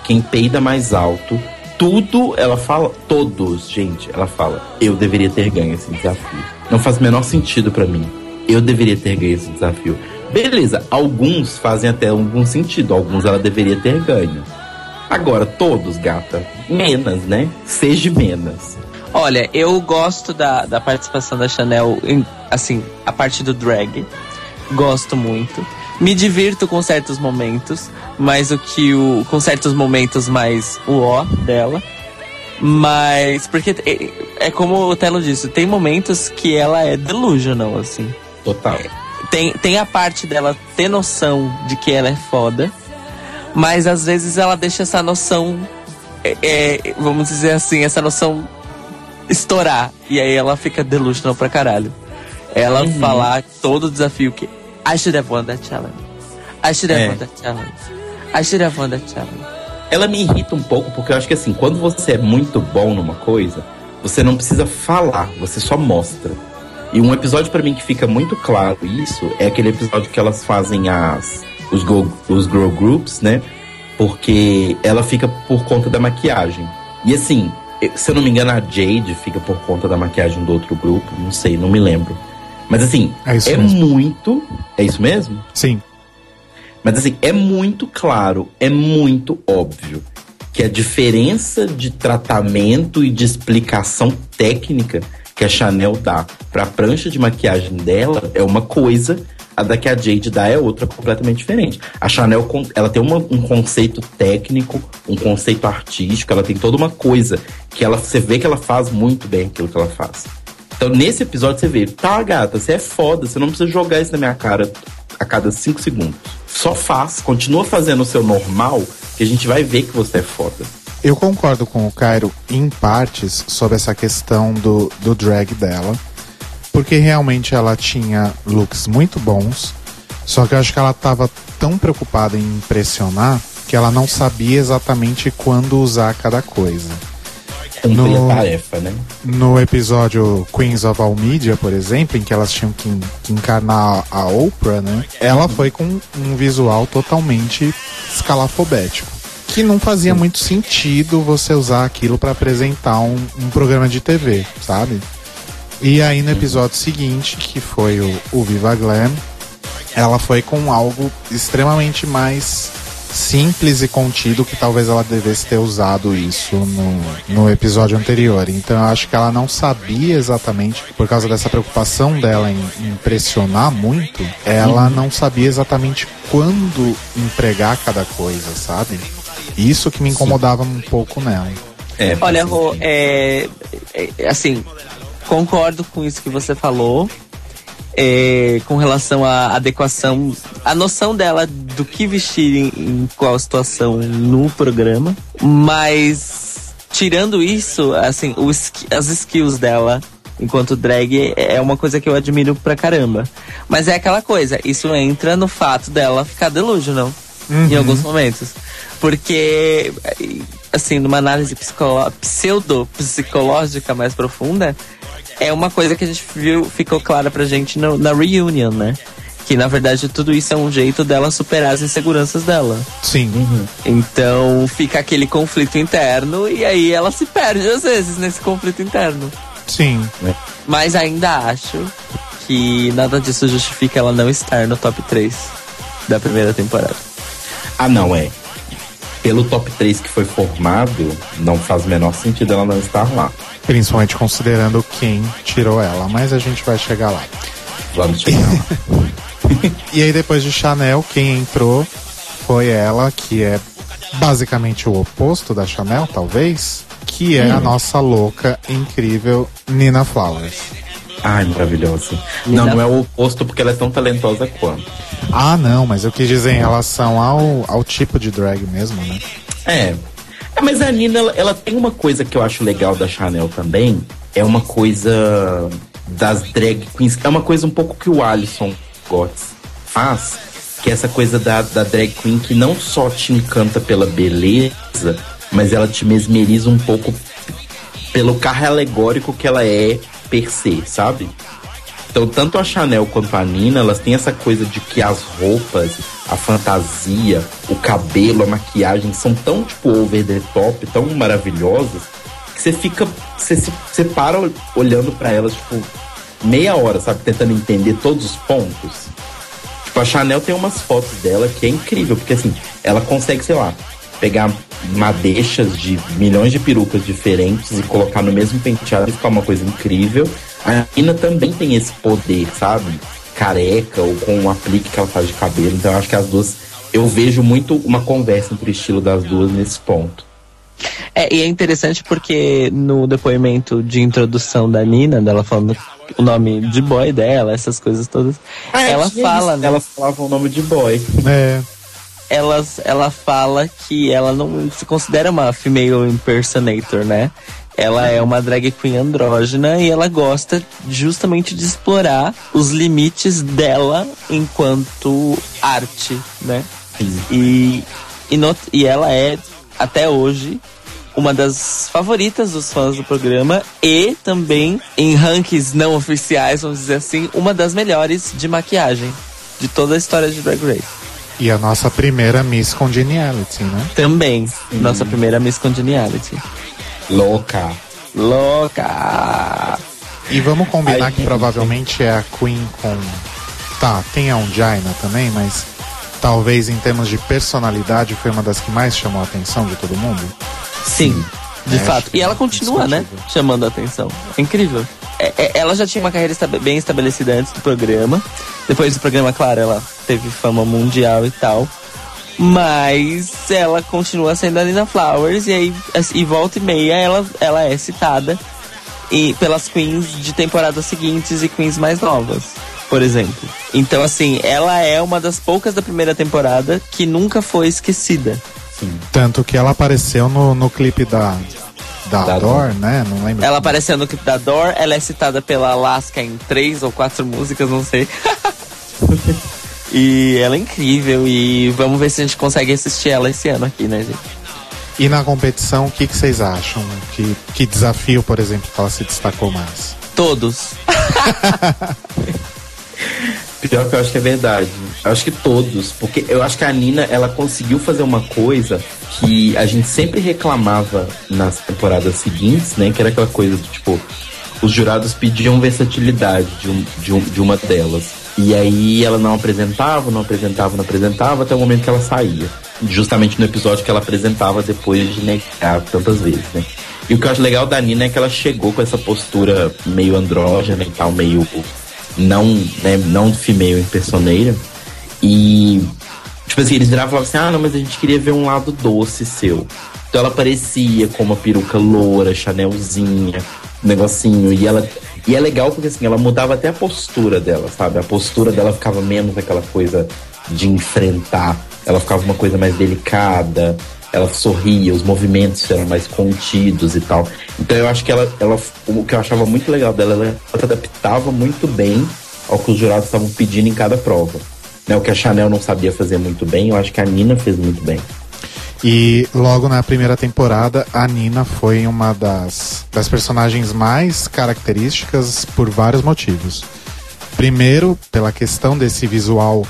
quem peida mais alto, tudo ela fala, todos, gente, ela fala, eu deveria ter ganho esse desafio. Não faz o menor sentido para mim. Eu deveria ter ganho esse desafio. Beleza, alguns fazem até algum sentido, alguns ela deveria ter ganho. Agora, todos, gata, menos, né? Seja menos. Olha, eu gosto da, da participação da Chanel, em, assim, a parte do drag. Gosto muito. Me divirto com certos momentos, mais o que o. com certos momentos mais o ó dela. Mas. Porque é, é como o Telo disse, tem momentos que ela é delusional, assim. Total. Tem, tem a parte dela ter noção de que ela é foda, mas às vezes ela deixa essa noção. É, é, vamos dizer assim, essa noção estourar. E aí ela fica delusional pra caralho. Ela uhum. falar todo o desafio que. I should have won that challenge. I should have é. won that challenge. I should have won that challenge. Ela me irrita um pouco porque eu acho que assim, quando você é muito bom numa coisa, você não precisa falar, você só mostra. E um episódio para mim que fica muito claro isso é aquele episódio que elas fazem as os, go, os girl groups, né? Porque ela fica por conta da maquiagem. E assim, se eu não me engano, a Jade fica por conta da maquiagem do outro grupo. Não sei, não me lembro. Mas assim, é, é muito. É isso mesmo? Sim. Mas assim, é muito claro, é muito óbvio que a diferença de tratamento e de explicação técnica que a Chanel dá pra prancha de maquiagem dela é uma coisa a da que a Jade dá é outra completamente diferente. A Chanel, ela tem uma, um conceito técnico, um conceito artístico, ela tem toda uma coisa que ela, você vê que ela faz muito bem aquilo que ela faz. Então, nesse episódio, você vê, tá, gata, você é foda, você não precisa jogar isso na minha cara a cada cinco segundos. Só faz, continua fazendo o seu normal, que a gente vai ver que você é foda. Eu concordo com o Cairo em partes sobre essa questão do, do drag dela porque realmente ela tinha looks muito bons, só que eu acho que ela estava tão preocupada em impressionar que ela não sabia exatamente quando usar cada coisa. No, tarefa, né? no episódio Queens of All Media, por exemplo, em que elas tinham que, que encarnar a Oprah, né? Ela foi com um visual totalmente escalafobético que não fazia muito sentido você usar aquilo para apresentar um, um, programa de TV, sabe? E aí no episódio seguinte, que foi o, o Viva Glam, ela foi com algo extremamente mais simples e contido que talvez ela devesse ter usado isso no, no episódio anterior. Então eu acho que ela não sabia exatamente, por causa dessa preocupação dela em impressionar muito, ela não sabia exatamente quando empregar cada coisa, sabe? Isso que me incomodava um pouco nela. É, Olha, Rô, é, é, assim, concordo com isso que você falou. É, com relação à adequação, a noção dela do que vestir em, em qual situação no programa, mas tirando isso, assim, os, as skills dela enquanto drag é uma coisa que eu admiro pra caramba. Mas é aquela coisa, isso entra no fato dela ficar delusional uhum. em alguns momentos. Porque, assim, numa análise pseudo-psicológica mais profunda, é uma coisa que a gente viu, ficou clara pra gente no, na reunion, né? Que na verdade tudo isso é um jeito dela superar as inseguranças dela. Sim. Uhum. Então fica aquele conflito interno e aí ela se perde às vezes nesse conflito interno. Sim. Mas ainda acho que nada disso justifica ela não estar no top 3 da primeira temporada. Ah, não, é. Pelo top 3 que foi formado, não faz o menor sentido ela não estar lá. Principalmente considerando quem tirou ela, mas a gente vai chegar lá. Vamos chegar lá. e aí depois de Chanel, quem entrou foi ela, que é basicamente o oposto da Chanel, talvez, que é hum. a nossa louca, incrível Nina Flowers. Ai, maravilhosa. Não, não é o oposto porque ela é tão talentosa quanto. Ah, não, mas eu quis dizer em relação ao, ao tipo de drag mesmo, né? É, é, mas a Nina, ela, ela, tem uma coisa que eu acho legal da Chanel também. É uma coisa das drag queens. É uma coisa um pouco que o Alisson Gotts faz. Que é essa coisa da, da drag queen que não só te encanta pela beleza, mas ela te mesmeriza um pouco pelo carro alegórico que ela é per se, sabe? Então, tanto a Chanel quanto a Nina, elas têm essa coisa de que as roupas, a fantasia, o cabelo, a maquiagem são tão, tipo, over the top, tão maravilhosas, que você fica. Você, você para olhando para elas, tipo, meia hora, sabe? Tentando entender todos os pontos. Tipo, a Chanel tem umas fotos dela que é incrível, porque assim, ela consegue, sei lá, pegar madeixas de milhões de perucas diferentes e colocar no mesmo penteado e ficar uma coisa incrível. A Nina também tem esse poder, sabe? Careca ou com um aplique que ela faz de cabelo. Então eu acho que as duas. Eu vejo muito uma conversa entre o estilo das duas nesse ponto. É, e é interessante porque no depoimento de introdução da Nina, dela falando o nome de boy dela, essas coisas todas, ah, ela fala, né? Elas falavam o nome de boy. É. Elas, ela fala que ela não se considera uma female impersonator, né? Ela é uma drag queen andrógena e ela gosta justamente de explorar os limites dela enquanto arte, né? E, e, not, e ela é, até hoje, uma das favoritas dos fãs do programa e também em rankings não oficiais, vamos dizer assim, uma das melhores de maquiagem de toda a história de Drag Race. E a nossa primeira Miss Congeniality, né? Também, Sim. nossa primeira Miss Congeniality. Louca. Louca. E vamos combinar Ai, que provavelmente é a Queen com. Tá, tem a Ungina também, mas talvez em termos de personalidade foi uma das que mais chamou a atenção de todo mundo. Sim, de é, fato. E ela continua, né? Chamando a atenção. É incrível. É, é, ela já tinha uma carreira bem estabelecida antes do programa. Depois do programa, claro, ela teve fama mundial e tal. Mas ela continua sendo a Nina Flowers e aí e volta e meia ela, ela é citada e, pelas queens de temporadas seguintes e queens mais novas, por exemplo. Então, assim, ela é uma das poucas da primeira temporada que nunca foi esquecida. Sim. Tanto que ela apareceu no, no clipe da, da, da Dor, Dor, né? Não lembro. Ela apareceu no clipe da Dor, ela é citada pela Alaska em três ou quatro músicas, não sei. e ela é incrível e vamos ver se a gente consegue assistir ela esse ano aqui, né, gente? E na competição, o que, que vocês acham? Que, que desafio, por exemplo, que ela se destacou mais? Todos. Pior que eu acho que é verdade. Eu acho que todos. Porque eu acho que a Nina, ela conseguiu fazer uma coisa que a gente sempre reclamava nas temporadas seguintes, né? Que era aquela coisa do tipo, os jurados pediam versatilidade de, um, de, um, de uma delas. E aí ela não apresentava, não apresentava, não apresentava, até o momento que ela saía. Justamente no episódio que ela apresentava depois de negar tantas vezes, né? E o que eu acho legal da Nina é que ela chegou com essa postura meio andrógena e tal, meio não, né, não female impersoneira. E, tipo assim, eles viravam e falavam assim: ah, não, mas a gente queria ver um lado doce seu. Então ela parecia com uma peruca loura, chanelzinha, um negocinho. E ela. E é legal porque assim, ela mudava até a postura dela, sabe? A postura dela ficava menos aquela coisa de enfrentar. Ela ficava uma coisa mais delicada, ela sorria, os movimentos eram mais contidos e tal. Então eu acho que ela, ela o que eu achava muito legal dela, ela, se adaptava muito bem ao que os jurados estavam pedindo em cada prova. Né, o que a Chanel não sabia fazer muito bem, eu acho que a Nina fez muito bem. E logo na primeira temporada, a Nina foi uma das, das personagens mais características por vários motivos. Primeiro, pela questão desse visual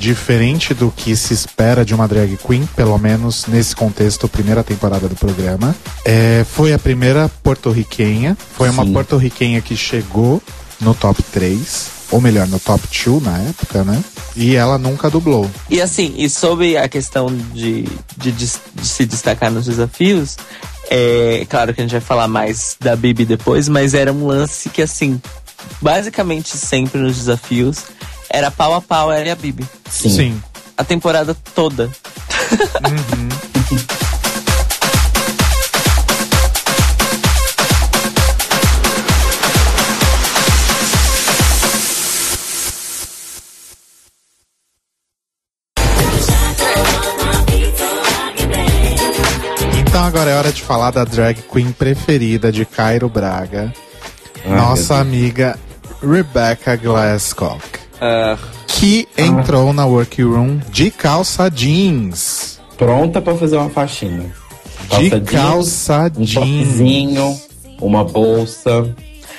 diferente do que se espera de uma drag queen, pelo menos nesse contexto, primeira temporada do programa. É, foi a primeira porto-riquenha, foi Sim. uma porto-riquenha que chegou no top 3 ou melhor, no top 2 na época, né? E ela nunca dublou. E assim, e sobre a questão de, de, de, de se destacar nos desafios, é claro que a gente vai falar mais da Bibi depois, mas era um lance que, assim, basicamente sempre nos desafios, era pau a pau, ela e a Bibi. Sim. Sim. A temporada toda. Uhum. Então agora é hora de falar da drag queen preferida de Cairo Braga, Ai, nossa amiga Rebecca Glasscock. Que entrou na workroom de calça jeans. Pronta para fazer uma faxina. Calça de calça jeans. Um topzinho, uma bolsa.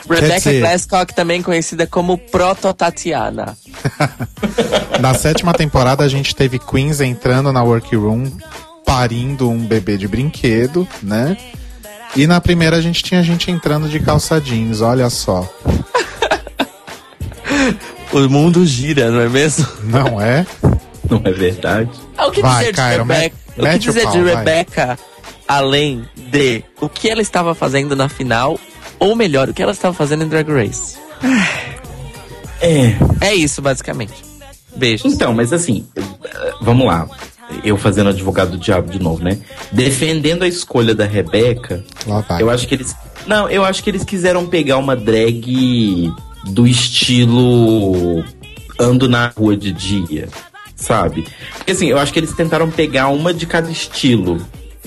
Rebecca Glasscock, também conhecida como Proto-Tatiana. na sétima temporada, a gente teve Queens entrando na workroom, parindo um bebê de brinquedo, né? E na primeira a gente tinha gente entrando de calça jeans, olha só. O mundo gira, não é mesmo? Não é? Não é verdade. É o que Vai, dizer Cairo, Rebecca, O que dizer pau, de Rebecca, além de o que ela estava fazendo na final, ou melhor, o que ela estava fazendo em Drag Race? É. É isso, basicamente. Beijos. Então, mas assim, vamos lá. Eu fazendo advogado do diabo de novo, né? Defendendo a escolha da Rebeca, eu acho que eles. Não, eu acho que eles quiseram pegar uma drag do estilo ando na rua de dia, sabe? Porque assim, eu acho que eles tentaram pegar uma de cada estilo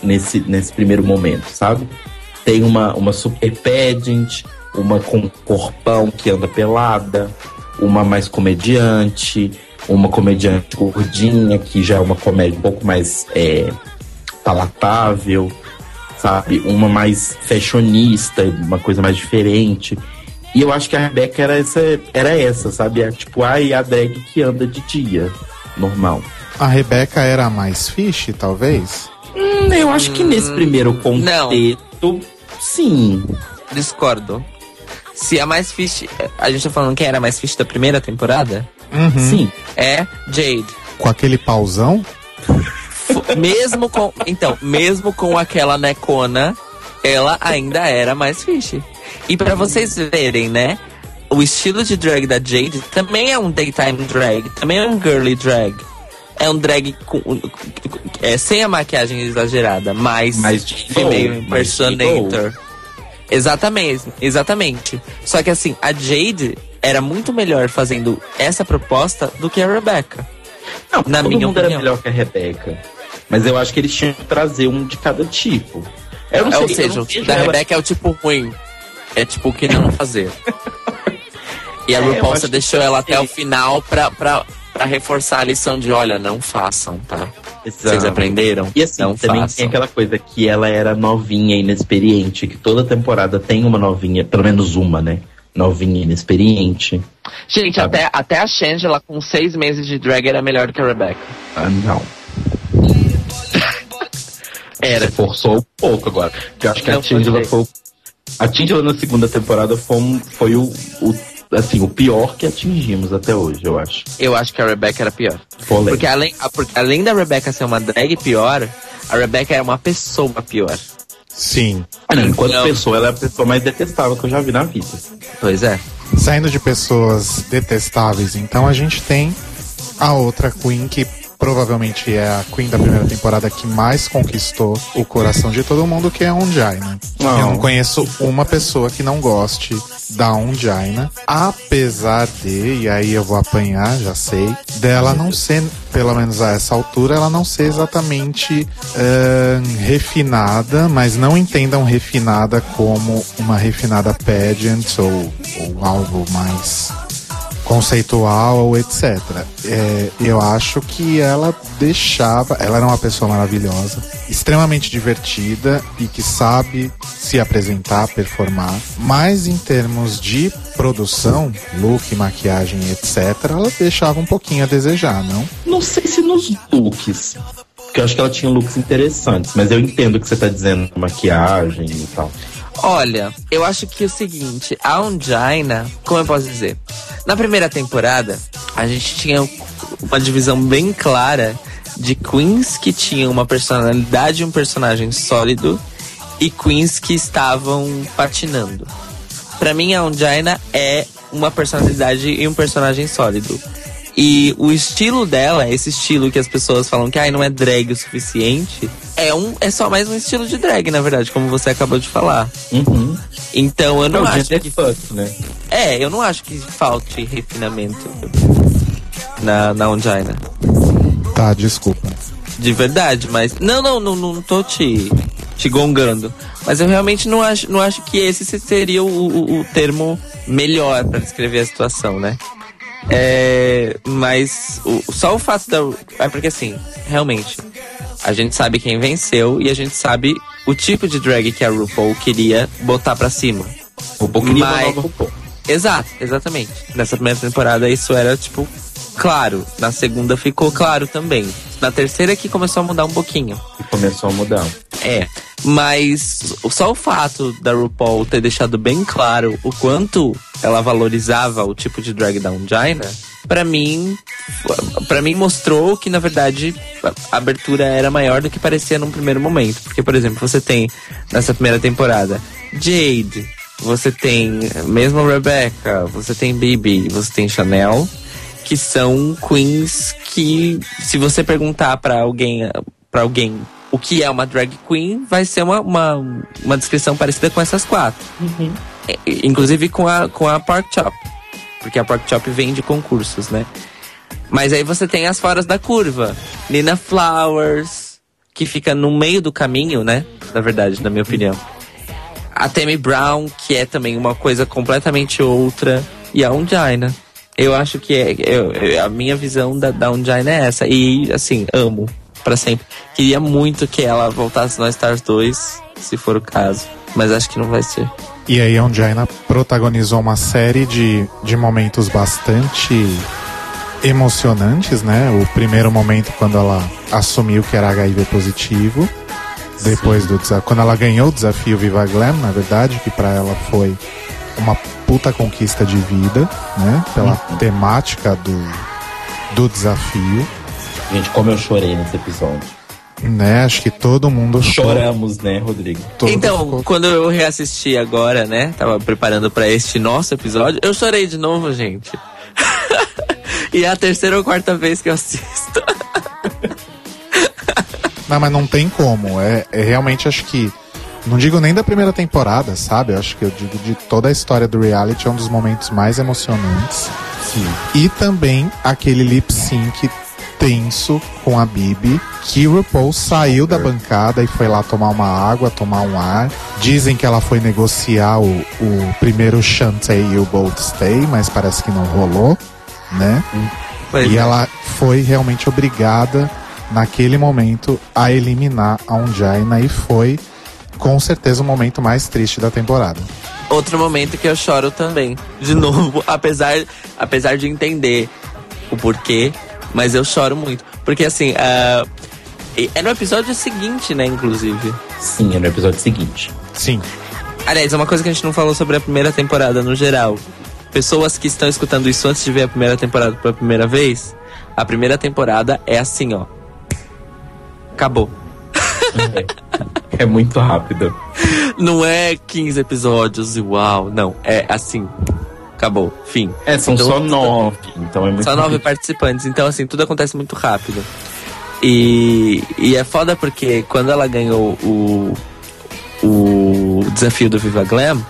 nesse, nesse primeiro momento, sabe? Tem uma, uma super pageant, uma com corpão que anda pelada, uma mais comediante, uma comediante gordinha, que já é uma comédia um pouco mais é, palatável, sabe? Uma mais fashionista, uma coisa mais diferente. E eu acho que a Rebeca era essa, era essa sabe? É, tipo, ai, a drag que anda de dia, normal. A Rebeca era a mais fish, talvez? Hum, eu acho que nesse primeiro contexto, Não. sim. Discordo. Se a mais fish. A gente tá falando quem era a mais fish da primeira temporada? Uhum. Sim. É Jade. Com aquele pauzão? mesmo com. Então, mesmo com aquela necona, ela ainda era mais fish. E para vocês verem, né? O estilo de drag da Jade também é um daytime drag, também é um girly drag. É um drag com, é, sem a maquiagem exagerada, mas mais female impersonator. Exatamente, exatamente. Só que assim, a Jade era muito melhor fazendo essa proposta do que a Rebecca. Não, na todo minha mundo opinião. era melhor que a Rebecca. Mas eu acho que eles tinham que trazer um de cada tipo. Eu não é, sei, Ou seja, o da ela... Rebecca é o tipo ruim. É tipo o que não fazer. e a é, RuPaul deixou ela até o final pra, pra, pra reforçar a lição de olha, não façam, tá? Exato. Vocês aprenderam? E assim, não também façam. tem aquela coisa que ela era novinha, inexperiente, que toda temporada tem uma novinha, pelo menos uma, né? Novinha, inexperiente. Gente, até, até a Shangela com seis meses de drag era melhor do que a Rebecca. Ah, não. era. Você forçou um pouco agora. Porque eu acho que não a Shangela foi. A Shangela na segunda temporada foi, um, foi o, o assim, o pior que atingimos até hoje, eu acho. Eu acho que a Rebecca era pior. Porque além, porque além da Rebecca ser uma drag pior, a Rebecca era uma pessoa pior. Sim. enquanto Não. pessoa, ela é a pessoa mais detestável que eu já vi na vida. Pois é. Saindo de pessoas detestáveis, então a gente tem a outra Queen que provavelmente é a Queen da primeira temporada que mais conquistou o coração de todo mundo, que é a Onjaina. Não. Eu não conheço uma pessoa que não goste da Onjaina, apesar de, e aí eu vou apanhar, já sei, dela não ser, pelo menos a essa altura, ela não ser exatamente uh, refinada, mas não entendam refinada como uma refinada pageant ou, ou algo mais conceitual, etc. É, eu acho que ela deixava. Ela era uma pessoa maravilhosa, extremamente divertida e que sabe se apresentar, performar. Mas em termos de produção, look, maquiagem, etc., ela deixava um pouquinho a desejar, não? Não sei se nos looks. Porque eu acho que ela tinha looks interessantes, mas eu entendo o que você tá dizendo, maquiagem e tal. Olha, eu acho que é o seguinte, a Ongina, como eu posso dizer? Na primeira temporada, a gente tinha uma divisão bem clara de queens que tinham uma personalidade e um personagem sólido e queens que estavam patinando. Para mim, a Ongina é uma personalidade e um personagem sólido. E o estilo dela, esse estilo que as pessoas falam que ah, não é drag o suficiente, é, um, é só mais um estilo de drag, na verdade, como você acabou de falar. Uhum. Então eu não, é acho que. Fuck, né? É, eu não acho que falte refinamento na, na Ongina. Tá, desculpa. De verdade, mas. Não, não, não, não tô te, te gongando. Mas eu realmente não acho, não acho que esse seria o, o, o termo melhor para descrever a situação, né? É, mas o, só o fato da. É porque assim, realmente, a gente sabe quem venceu e a gente sabe o tipo de drag que a RuPaul queria botar pra cima. O RuPaul queria mas... RuPaul. Exato, exatamente. Nessa primeira temporada isso era, tipo, claro. Na segunda ficou claro também. Na terceira que começou a mudar um pouquinho. Começou a mudar. É. Mas só o fato da RuPaul ter deixado bem claro o quanto ela valorizava o tipo de drag da Ungina para mim, para mim mostrou que na verdade a abertura era maior do que parecia num primeiro momento. Porque, por exemplo, você tem nessa primeira temporada Jade, você tem mesmo Rebecca, você tem Bibi, você tem Chanel, que são queens que se você perguntar para alguém, para alguém o que é uma drag queen, vai ser uma, uma, uma descrição parecida com essas quatro. Uhum. Inclusive com a, com a Pork Chop. Porque a Pork Chop vem de concursos, né? Mas aí você tem as foras da curva. Nina Flowers, que fica no meio do caminho, né? Na verdade, na minha opinião. A Tammy Brown, que é também uma coisa completamente outra. E a Undina. Eu acho que é, eu, a minha visão da, da Undina é essa. E, assim, amo para sempre. Queria muito que ela voltasse no Stars 2, se for o caso. Mas acho que não vai ser. E aí a Undina protagonizou uma série de, de momentos bastante emocionantes, né? O primeiro momento quando ela assumiu que era HIV positivo. Depois Sim. do quando ela ganhou o desafio Viva Glam, na verdade, que para ela foi uma puta conquista de vida, né? Pela uhum. temática do, do desafio. Gente, como eu chorei nesse episódio. Né, acho que todo mundo choramos, né, Rodrigo? Todo então, ficou... quando eu reassisti agora, né, tava preparando para este nosso episódio, eu chorei de novo, gente. e é a terceira ou quarta vez que eu assisto. não, mas não tem como. É, é realmente acho que não digo nem da primeira temporada, sabe? Eu acho que eu digo de toda a história do reality, é um dos momentos mais emocionantes. Sim. E também aquele lip sync tenso com a Bibi, que RuPaul saiu da bancada e foi lá tomar uma água, tomar um ar. Dizem que ela foi negociar o, o primeiro Shantae e o Bold Stay, mas parece que não rolou, né? Pois e é. ela foi realmente obrigada, naquele momento, a eliminar a Ungina e foi com certeza o momento mais triste da temporada. Outro momento que eu choro também. De novo, apesar, apesar de entender o porquê, mas eu choro muito. Porque assim, uh, é no episódio seguinte, né, inclusive. Sim, é no episódio seguinte. Sim. Aliás, uma coisa que a gente não falou sobre a primeira temporada no geral. Pessoas que estão escutando isso antes de ver a primeira temporada pela primeira vez, a primeira temporada é assim, ó. Acabou. É, é muito rápido. Não é 15 episódios e uau, não. É assim, acabou, fim. É, são então, só nove, então é muito Só nove participantes, então assim, tudo acontece muito rápido. E, e é foda porque quando ela ganhou o, o desafio do Viva Glam,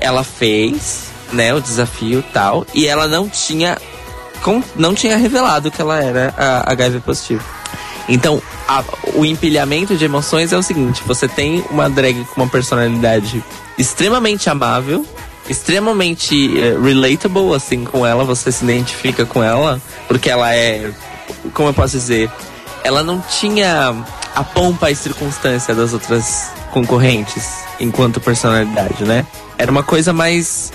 ela fez, né, o desafio tal, e ela não tinha não tinha revelado que ela era a HIV positivo. Então, a, o empilhamento de emoções é o seguinte: você tem uma drag com uma personalidade extremamente amável, extremamente uh, relatable, assim, com ela, você se identifica com ela, porque ela é, como eu posso dizer, ela não tinha a pompa e circunstância das outras concorrentes enquanto personalidade, né? Era uma coisa mais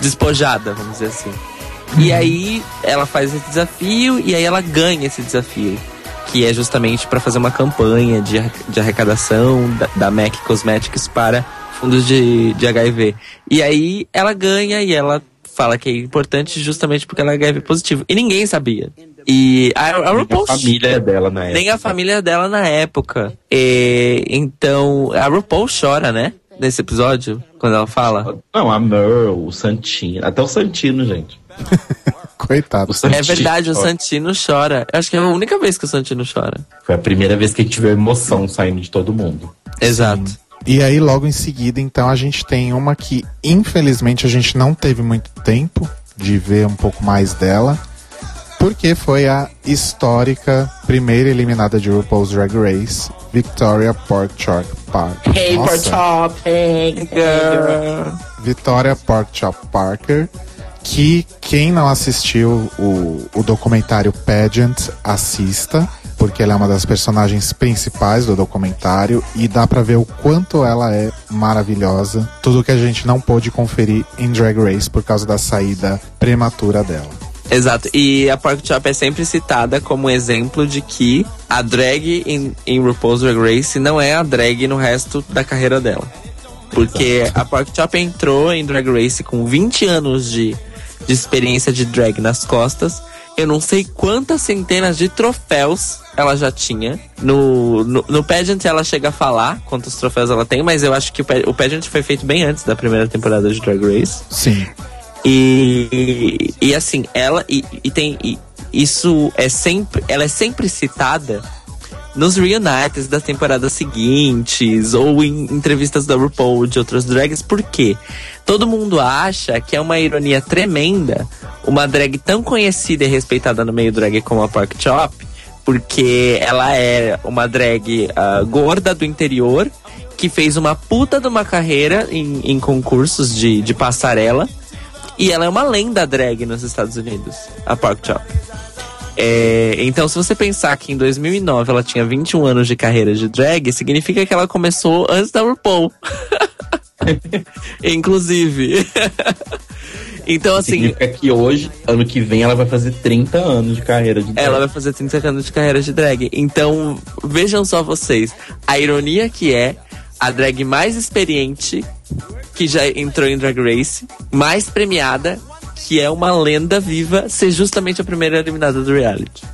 despojada, vamos dizer assim. Uhum. E aí ela faz esse desafio e aí ela ganha esse desafio. Que é justamente para fazer uma campanha de, de arrecadação da, da MAC Cosmetics para fundos de, de HIV. E aí ela ganha e ela fala que é importante justamente porque ela é HIV positivo. E ninguém sabia. E a, a RuPaul. Nem a família dela na época. Nem a família dela na época. E, então, a RuPaul chora, né? Nesse episódio, quando ela fala. Não, a Merle, o Santino. Até o Santino, gente. Coitado. é verdade, chora. o Santino chora. Eu acho que é a única vez que o Santino chora. Foi a primeira vez que a gente viu emoção saindo de todo mundo. Exato. Sim. E aí, logo em seguida, então, a gente tem uma que, infelizmente, a gente não teve muito tempo de ver um pouco mais dela, porque foi a histórica primeira eliminada de RuPaul's Drag Race, Victoria Porkchop Parker. Hey, Porkchop, hey, girl. Victoria Porkchop Parker, que quem não assistiu o, o documentário Pageant, assista porque ela é uma das personagens principais do documentário e dá para ver o quanto ela é maravilhosa. Tudo que a gente não pôde conferir em Drag Race por causa da saída prematura dela. Exato, e a Pork Chop é sempre citada como exemplo de que a drag em, em RuPaul's Drag Race não é a drag no resto da carreira dela. Porque Exato. a Pork Chop entrou em Drag Race com 20 anos de, de experiência de drag nas costas. Eu não sei quantas centenas de troféus ela já tinha. No, no, no pageant ela chega a falar quantos troféus ela tem, mas eu acho que o, o pageant foi feito bem antes da primeira temporada de Drag Race. Sim. E, e assim, ela e, e tem e isso é sempre, ela é sempre citada nos reunites das temporadas seguintes ou em entrevistas da RuPaul de outras drags, por quê? Todo mundo acha que é uma ironia tremenda uma drag tão conhecida e respeitada no meio drag como a Park Chop, porque ela é uma drag uh, gorda do interior que fez uma puta de uma carreira em, em concursos de, de passarela e ela é uma lenda drag nos Estados Unidos, a Park Chop. É, então, se você pensar que em 2009 ela tinha 21 anos de carreira de drag, significa que ela começou antes da RuPaul. Inclusive. então, assim. Significa que hoje, ano que vem, ela vai fazer 30 anos de carreira de drag. Ela vai fazer 30 anos de carreira de drag. Então, vejam só vocês. A ironia que é a drag mais experiente que já entrou em Drag Race, mais premiada que é uma lenda viva, ser justamente a primeira eliminada do reality.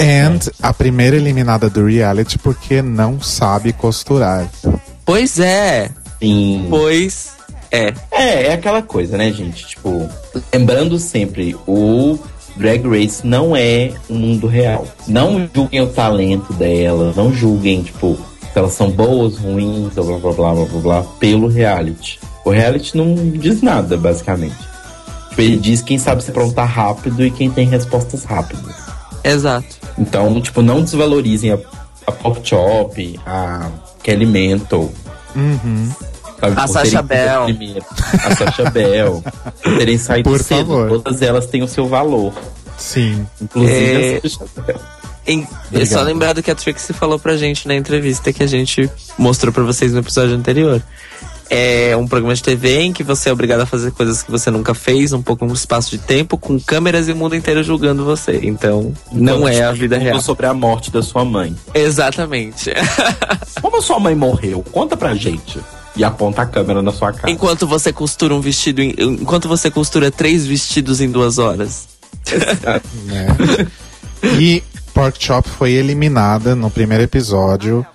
And a primeira eliminada do reality porque não sabe costurar. Pois é. Sim. Pois é. É, é aquela coisa, né, gente? Tipo, lembrando sempre, o Drag Race não é um mundo real. Não julguem o talento dela, não julguem, tipo, se elas são boas, ruins, blá blá blá blá blá, blá pelo reality. O reality não diz nada, basicamente. Ele diz quem sabe se prontar rápido e quem tem respostas rápidas. Exato. Então, tipo, não desvalorizem a, a Pop Chop, a Kelly Mental. Uhum. Sabe, a Sasha Bell. A Sasha Bell. Por terem saído Por cedo. Favor. Todas elas têm o seu valor. Sim. Inclusive é... a Sasha Bell. Em, só lembrado que a Trixie falou pra gente na entrevista que a gente mostrou pra vocês no episódio anterior é um programa de TV em que você é obrigado a fazer coisas que você nunca fez, um pouco um espaço de tempo, com câmeras e o mundo inteiro julgando você. Então, não então, é a vida real. sobre a morte da sua mãe. Exatamente. Como a sua mãe morreu? Conta pra gente. E aponta a câmera na sua cara. Enquanto você costura um vestido, em, enquanto você costura três vestidos em duas horas. Exato. É. E Pork Chop foi eliminada no primeiro episódio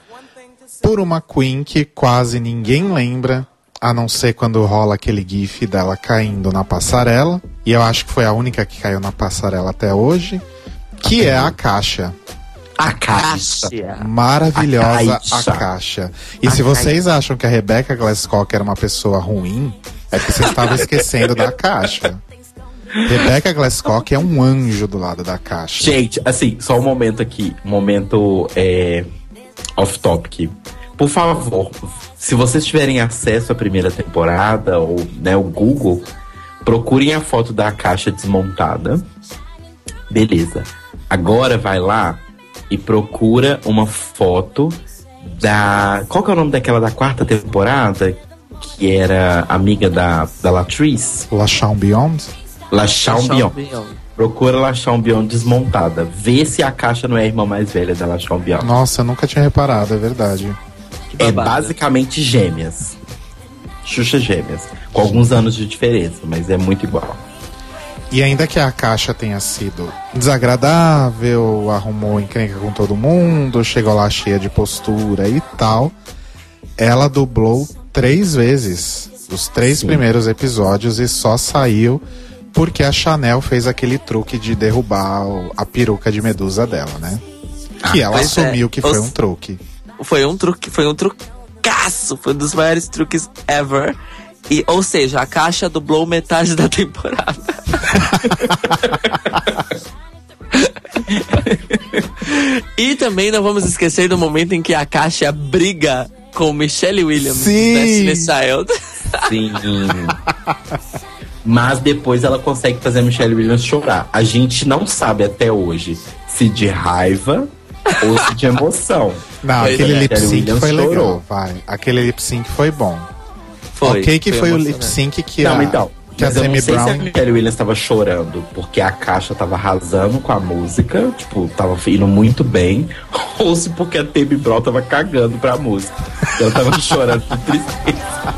por uma Queen que quase ninguém lembra, a não ser quando rola aquele gif dela caindo na passarela. E eu acho que foi a única que caiu na passarela até hoje. Que é a caixa. A caixa. Maravilhosa a caixa. A caixa. E a se vocês acham que a Rebecca Glasscock era uma pessoa ruim, é que vocês estavam esquecendo da caixa. Rebecca Glasscock é um anjo do lado da caixa. Gente, assim, só um momento aqui. Um momento é, off-topic. Por favor, se vocês tiverem acesso à primeira temporada ou né, o Google, procurem a foto da caixa desmontada. Beleza. Agora vai lá e procura uma foto da. Qual que é o nome daquela da quarta temporada? Que era amiga da, da Latrice? La Chambion? La Chambion. Procura La Chambion desmontada. Vê se a caixa não é a irmã mais velha da La Chambion. Nossa, eu nunca tinha reparado, é verdade é basicamente gêmeas. Xuxa gêmeas. Com alguns anos de diferença, mas é muito igual. E ainda que a caixa tenha sido desagradável, arrumou encrenca com todo mundo, chegou lá cheia de postura e tal, ela dublou três vezes os três Sim. primeiros episódios e só saiu porque a Chanel fez aquele truque de derrubar a peruca de medusa dela, né? Que ah, ela assumiu é. que foi Os... um truque foi um truque, foi um trucaço, foi um dos maiores truques ever. E, ou seja, a caixa dublou metade da temporada. e também não vamos esquecer do momento em que a caixa briga com Michelle Williams Sim. Destiny Child. Sim. Mas depois ela consegue fazer a Michelle Williams chorar. A gente não sabe até hoje se de raiva ou de emoção. Não, pois aquele é. lip sync foi legal, vai. Aquele lip sync foi bom. Foi. Ok, que foi, foi o lip sync que não, a, então, que a Demi Brown. Se a Michelle Williams estava chorando porque a caixa tava arrasando com a música, tipo, tava indo muito bem, ou se porque a Demi Brown tava cagando pra música. Ela tava chorando de tristeza.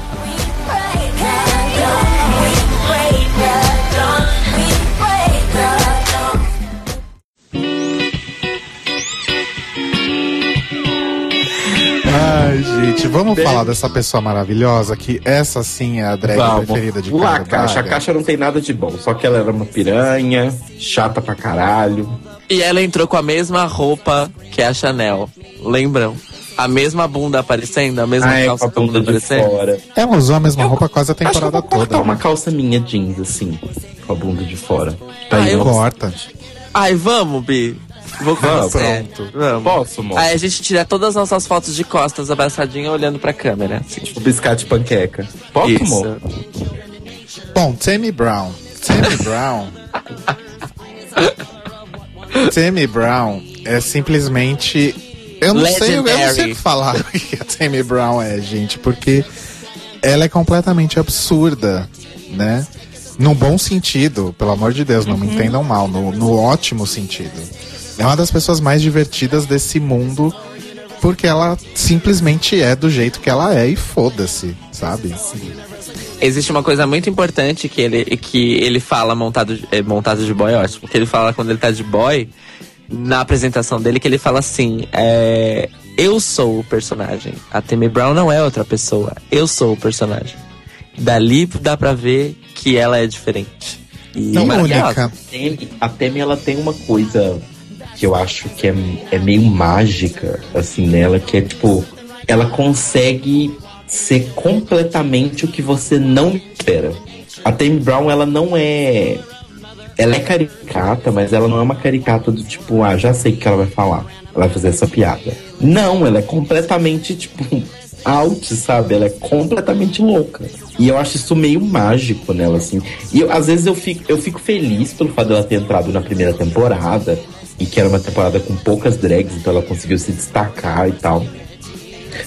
Vamos Bem... falar dessa pessoa maravilhosa que essa sim é a drag vamos. preferida de Lá, Caixa. A Caixa não tem nada de bom, só que ela era uma piranha, chata pra caralho. E ela entrou com a mesma roupa que a Chanel. Lembram? A mesma bunda aparecendo, a mesma ah, calça é, com a bunda aparecendo. Fora. Ela usou a mesma eu, roupa quase a temporada acho que eu vou toda. uma calça minha jeans, assim, com a bunda de fora. Tá aí, corta. Ai, vamos, Bi. Vou com vamos, você. Pronto. Vamos. Posso, amor? Aí a gente tira todas as nossas fotos de costas, abraçadinha, olhando pra câmera. Assim. Tipo biscate panqueca. Posso, Isso. amor? Bom, Tammy Brown. Tammy Brown. Tammy Brown é simplesmente. Eu não sei, eu não sei falar o que a Tammy Brown é, gente, porque ela é completamente absurda, né? No bom sentido, pelo amor de Deus, não uhum. me entendam mal, no, no ótimo sentido. É uma das pessoas mais divertidas desse mundo porque ela simplesmente é do jeito que ela é e foda-se, sabe? Sim. Existe uma coisa muito importante que ele, que ele fala montado, é, montado de boy, ótimo. Que ele fala quando ele tá de boy, na apresentação dele, que ele fala assim: é, Eu sou o personagem. A Tammy Brown não é outra pessoa. Eu sou o personagem. Dali dá pra ver que ela é diferente. E não, única. A Temi, ela tem uma coisa que eu acho que é, é meio mágica, assim, nela, que é tipo, ela consegue ser completamente o que você não espera. A Temi Brown, ela não é. Ela é caricata, mas ela não é uma caricata do tipo, ah, já sei o que ela vai falar. Ela vai fazer essa piada. Não, ela é completamente, tipo, out, sabe? Ela é completamente louca. E eu acho isso meio mágico nela, assim. E eu, às vezes eu fico, eu fico feliz pelo fato dela ter entrado na primeira temporada. E que era uma temporada com poucas drags, então ela conseguiu se destacar e tal.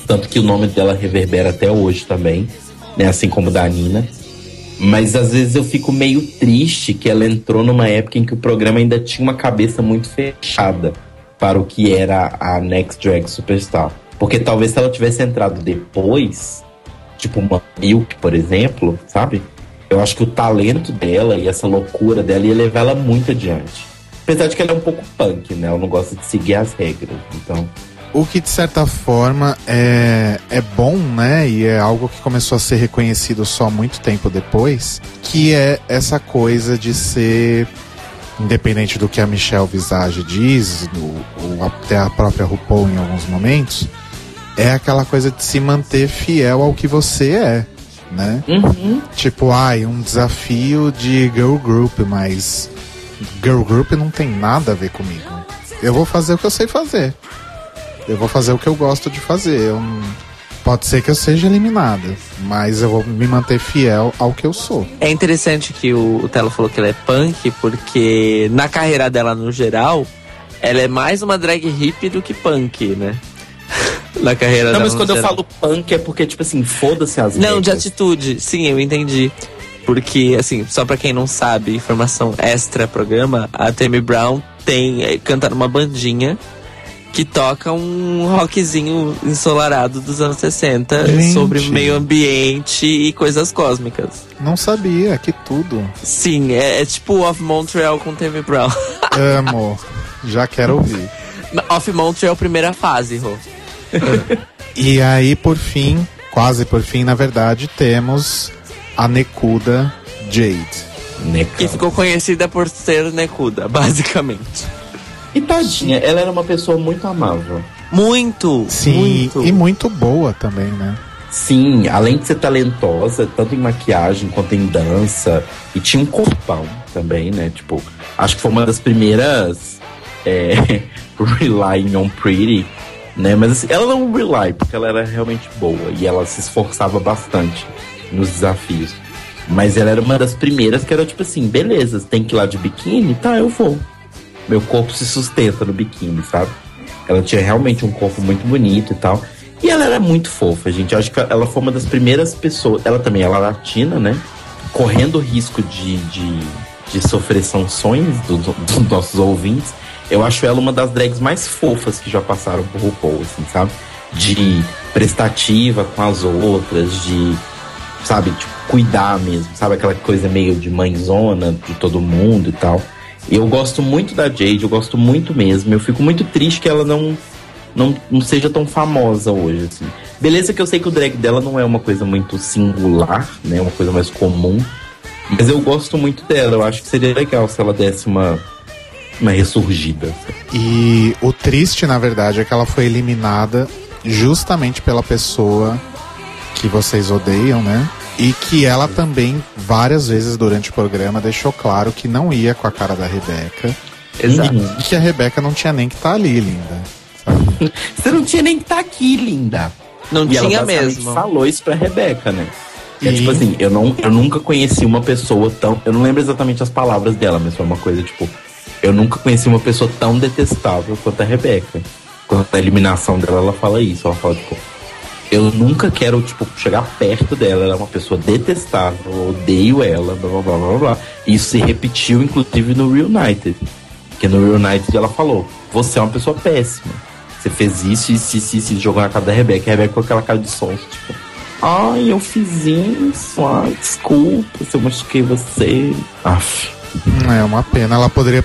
Tanto que o nome dela reverbera até hoje também, né? Assim como da Nina. Mas às vezes eu fico meio triste que ela entrou numa época em que o programa ainda tinha uma cabeça muito fechada para o que era a Next Drag Superstar. Porque talvez se ela tivesse entrado depois, tipo uma Milk, por exemplo, sabe? Eu acho que o talento dela e essa loucura dela ia levar ela muito adiante. Apesar de que ela é um pouco punk, né? Ela não gosta de seguir as regras, então... O que de certa forma é, é bom, né? E é algo que começou a ser reconhecido só muito tempo depois, que é essa coisa de ser independente do que a Michelle Visage diz, ou até a própria RuPaul em alguns momentos, é aquela coisa de se manter fiel ao que você é, né? Uhum. Tipo, ai, um desafio de girl group, mas girl group não tem nada a ver comigo. Eu vou fazer o que eu sei fazer. Eu vou fazer o que eu gosto de fazer. Eu Pode ser que eu seja eliminada, mas eu vou me manter fiel ao que eu sou. É interessante que o, o Telo falou que ela é punk, porque na carreira dela no geral, ela é mais uma drag hip do que punk, né? na carreira Não, mas quando eu falo punk é porque, tipo assim, foda-se as Não, de atitude. Sim, eu entendi. Porque, assim, só pra quem não sabe, informação extra programa, a Tammy Brown tem, eh, canta numa bandinha que toca um rockzinho ensolarado dos anos 60 Gente. sobre meio ambiente e coisas cósmicas. Não sabia, que tudo. Sim, é, é tipo Off Montreal com Tammy Brown. Amo, já quero ouvir. Off Montreal, primeira fase, Rô. e aí, por fim, quase por fim, na verdade, temos a Nekuda Jade. Que ficou conhecida por ser Nekuda, basicamente. E tadinha, ela era uma pessoa muito amável. Muito! Sim, muito. e muito boa também, né? Sim, além de ser talentosa, tanto em maquiagem quanto em dança. E tinha um corpão também, né? Tipo, acho que foi uma das primeiras é, relying on pretty né? Mas assim, ela não rely, porque ela era realmente boa e ela se esforçava bastante nos desafios. Mas ela era uma das primeiras que era tipo assim, beleza, tem que ir lá de biquíni? Tá, eu vou. Meu corpo se sustenta no biquíni, sabe? Ela tinha realmente um corpo muito bonito e tal. E ela era muito fofa, gente. Eu acho que ela foi uma das primeiras pessoas. Ela também ela é latina, né? Correndo o risco de, de, de sofrer sanções dos do nossos ouvintes eu acho ela uma das drags mais fofas que já passaram por RuPaul, assim, sabe? De prestativa com as outras, de, sabe, tipo, cuidar mesmo, sabe? Aquela coisa meio de mãezona de todo mundo e tal. Eu gosto muito da Jade, eu gosto muito mesmo. Eu fico muito triste que ela não, não, não seja tão famosa hoje, assim. Beleza que eu sei que o drag dela não é uma coisa muito singular, né? Uma coisa mais comum. Mas eu gosto muito dela. Eu acho que seria legal se ela desse uma, uma ressurgida. E o triste, na verdade, é que ela foi eliminada justamente pela pessoa que vocês odeiam, né? E que ela também, várias vezes durante o programa, deixou claro que não ia com a cara da Rebeca. Exato. E que a Rebeca não tinha nem que estar tá ali, linda. Sabe? Você não tinha nem que estar tá aqui, linda. Não e tinha ela mesmo. falou isso pra Rebeca, né? É tipo assim, eu, não, eu nunca conheci uma pessoa tão. Eu não lembro exatamente as palavras dela, mas foi uma coisa tipo. Eu nunca conheci uma pessoa tão detestável quanto a Rebeca. Quanto a eliminação dela, ela fala isso. Ela fala, tipo, eu nunca quero, tipo, chegar perto dela. Ela é uma pessoa detestável, odeio ela, blá blá blá blá. Isso se repetiu, inclusive, no Reunited. Porque no Reunited ela falou: Você é uma pessoa péssima. Você fez isso e se, se, se jogou na cara da Rebeca. A Rebeca com aquela cara de sonso, tipo. Ai, eu fiz isso. Ai, desculpa se eu machuquei você. Aff. É uma pena. Ela poderia.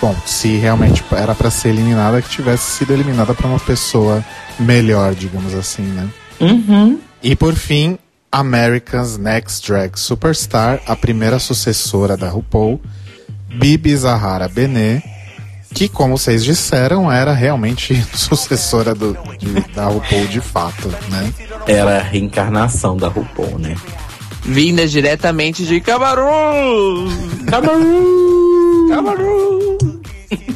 Bom, se realmente era para ser eliminada, que tivesse sido eliminada para uma pessoa melhor, digamos assim, né? Uhum. E por fim, America's Next Drag Superstar, a primeira sucessora da RuPaul, Bibi Zahara Benet, que, como vocês disseram, era realmente sucessora do, de, da RuPaul de fato, né? Era a reencarnação da RuPaul, né? Vinda diretamente de Cabaru! Cabaru! Cabaru!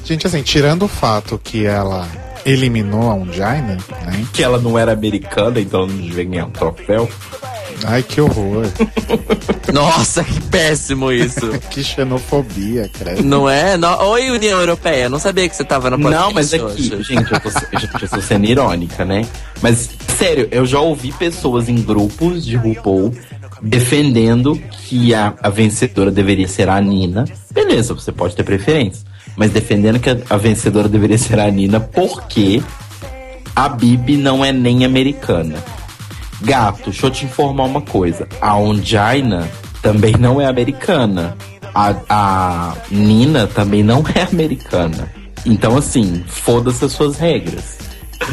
Gente, assim, tirando o fato que ela eliminou a Ungina, né? Que ela não era americana, então não devia ganhar um troféu. Ai, que horror. Nossa, que péssimo isso. que xenofobia, credo. Não é? No... Oi, União Europeia. Não sabia que você tava no podcast. Não, mas aqui, é gente, eu tô, eu tô sendo irônica, né? Mas, sério, eu já ouvi pessoas em grupos de RuPaul defendendo que a, a vencedora deveria ser a Nina. Beleza, você pode ter preferência. Mas defendendo que a, a vencedora deveria ser a Nina porque a Bibi não é nem americana. Gato, deixa eu te informar uma coisa. A Ongina também não é americana. A, a Nina também não é americana. Então, assim, foda-se as suas regras.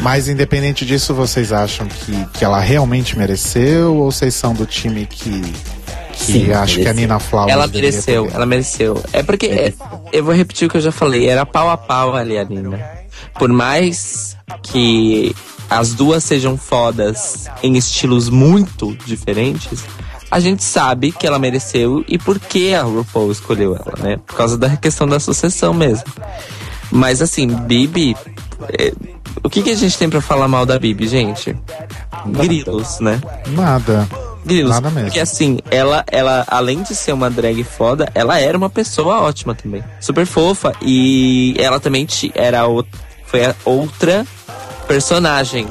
Mas independente disso, vocês acham que, que ela realmente mereceu ou vocês são do time que, que Sim, acha mereceu. que a Nina Flowers Ela mereceu, ela mereceu. É porque, é, eu vou repetir o que eu já falei, era pau a pau ali a Nina. Por mais que as duas sejam fodas em estilos muito diferentes, a gente sabe que ela mereceu e por que a RuPaul escolheu ela, né? Por causa da questão da sucessão mesmo. Mas assim, Bibi. É, o que, que a gente tem para falar mal da Bibi, gente? Grilos, né? Nada. Grilos. Nada mesmo. Porque assim, ela, ela, além de ser uma drag foda, ela era uma pessoa ótima também. Super fofa. E ela também era foi a outra personagem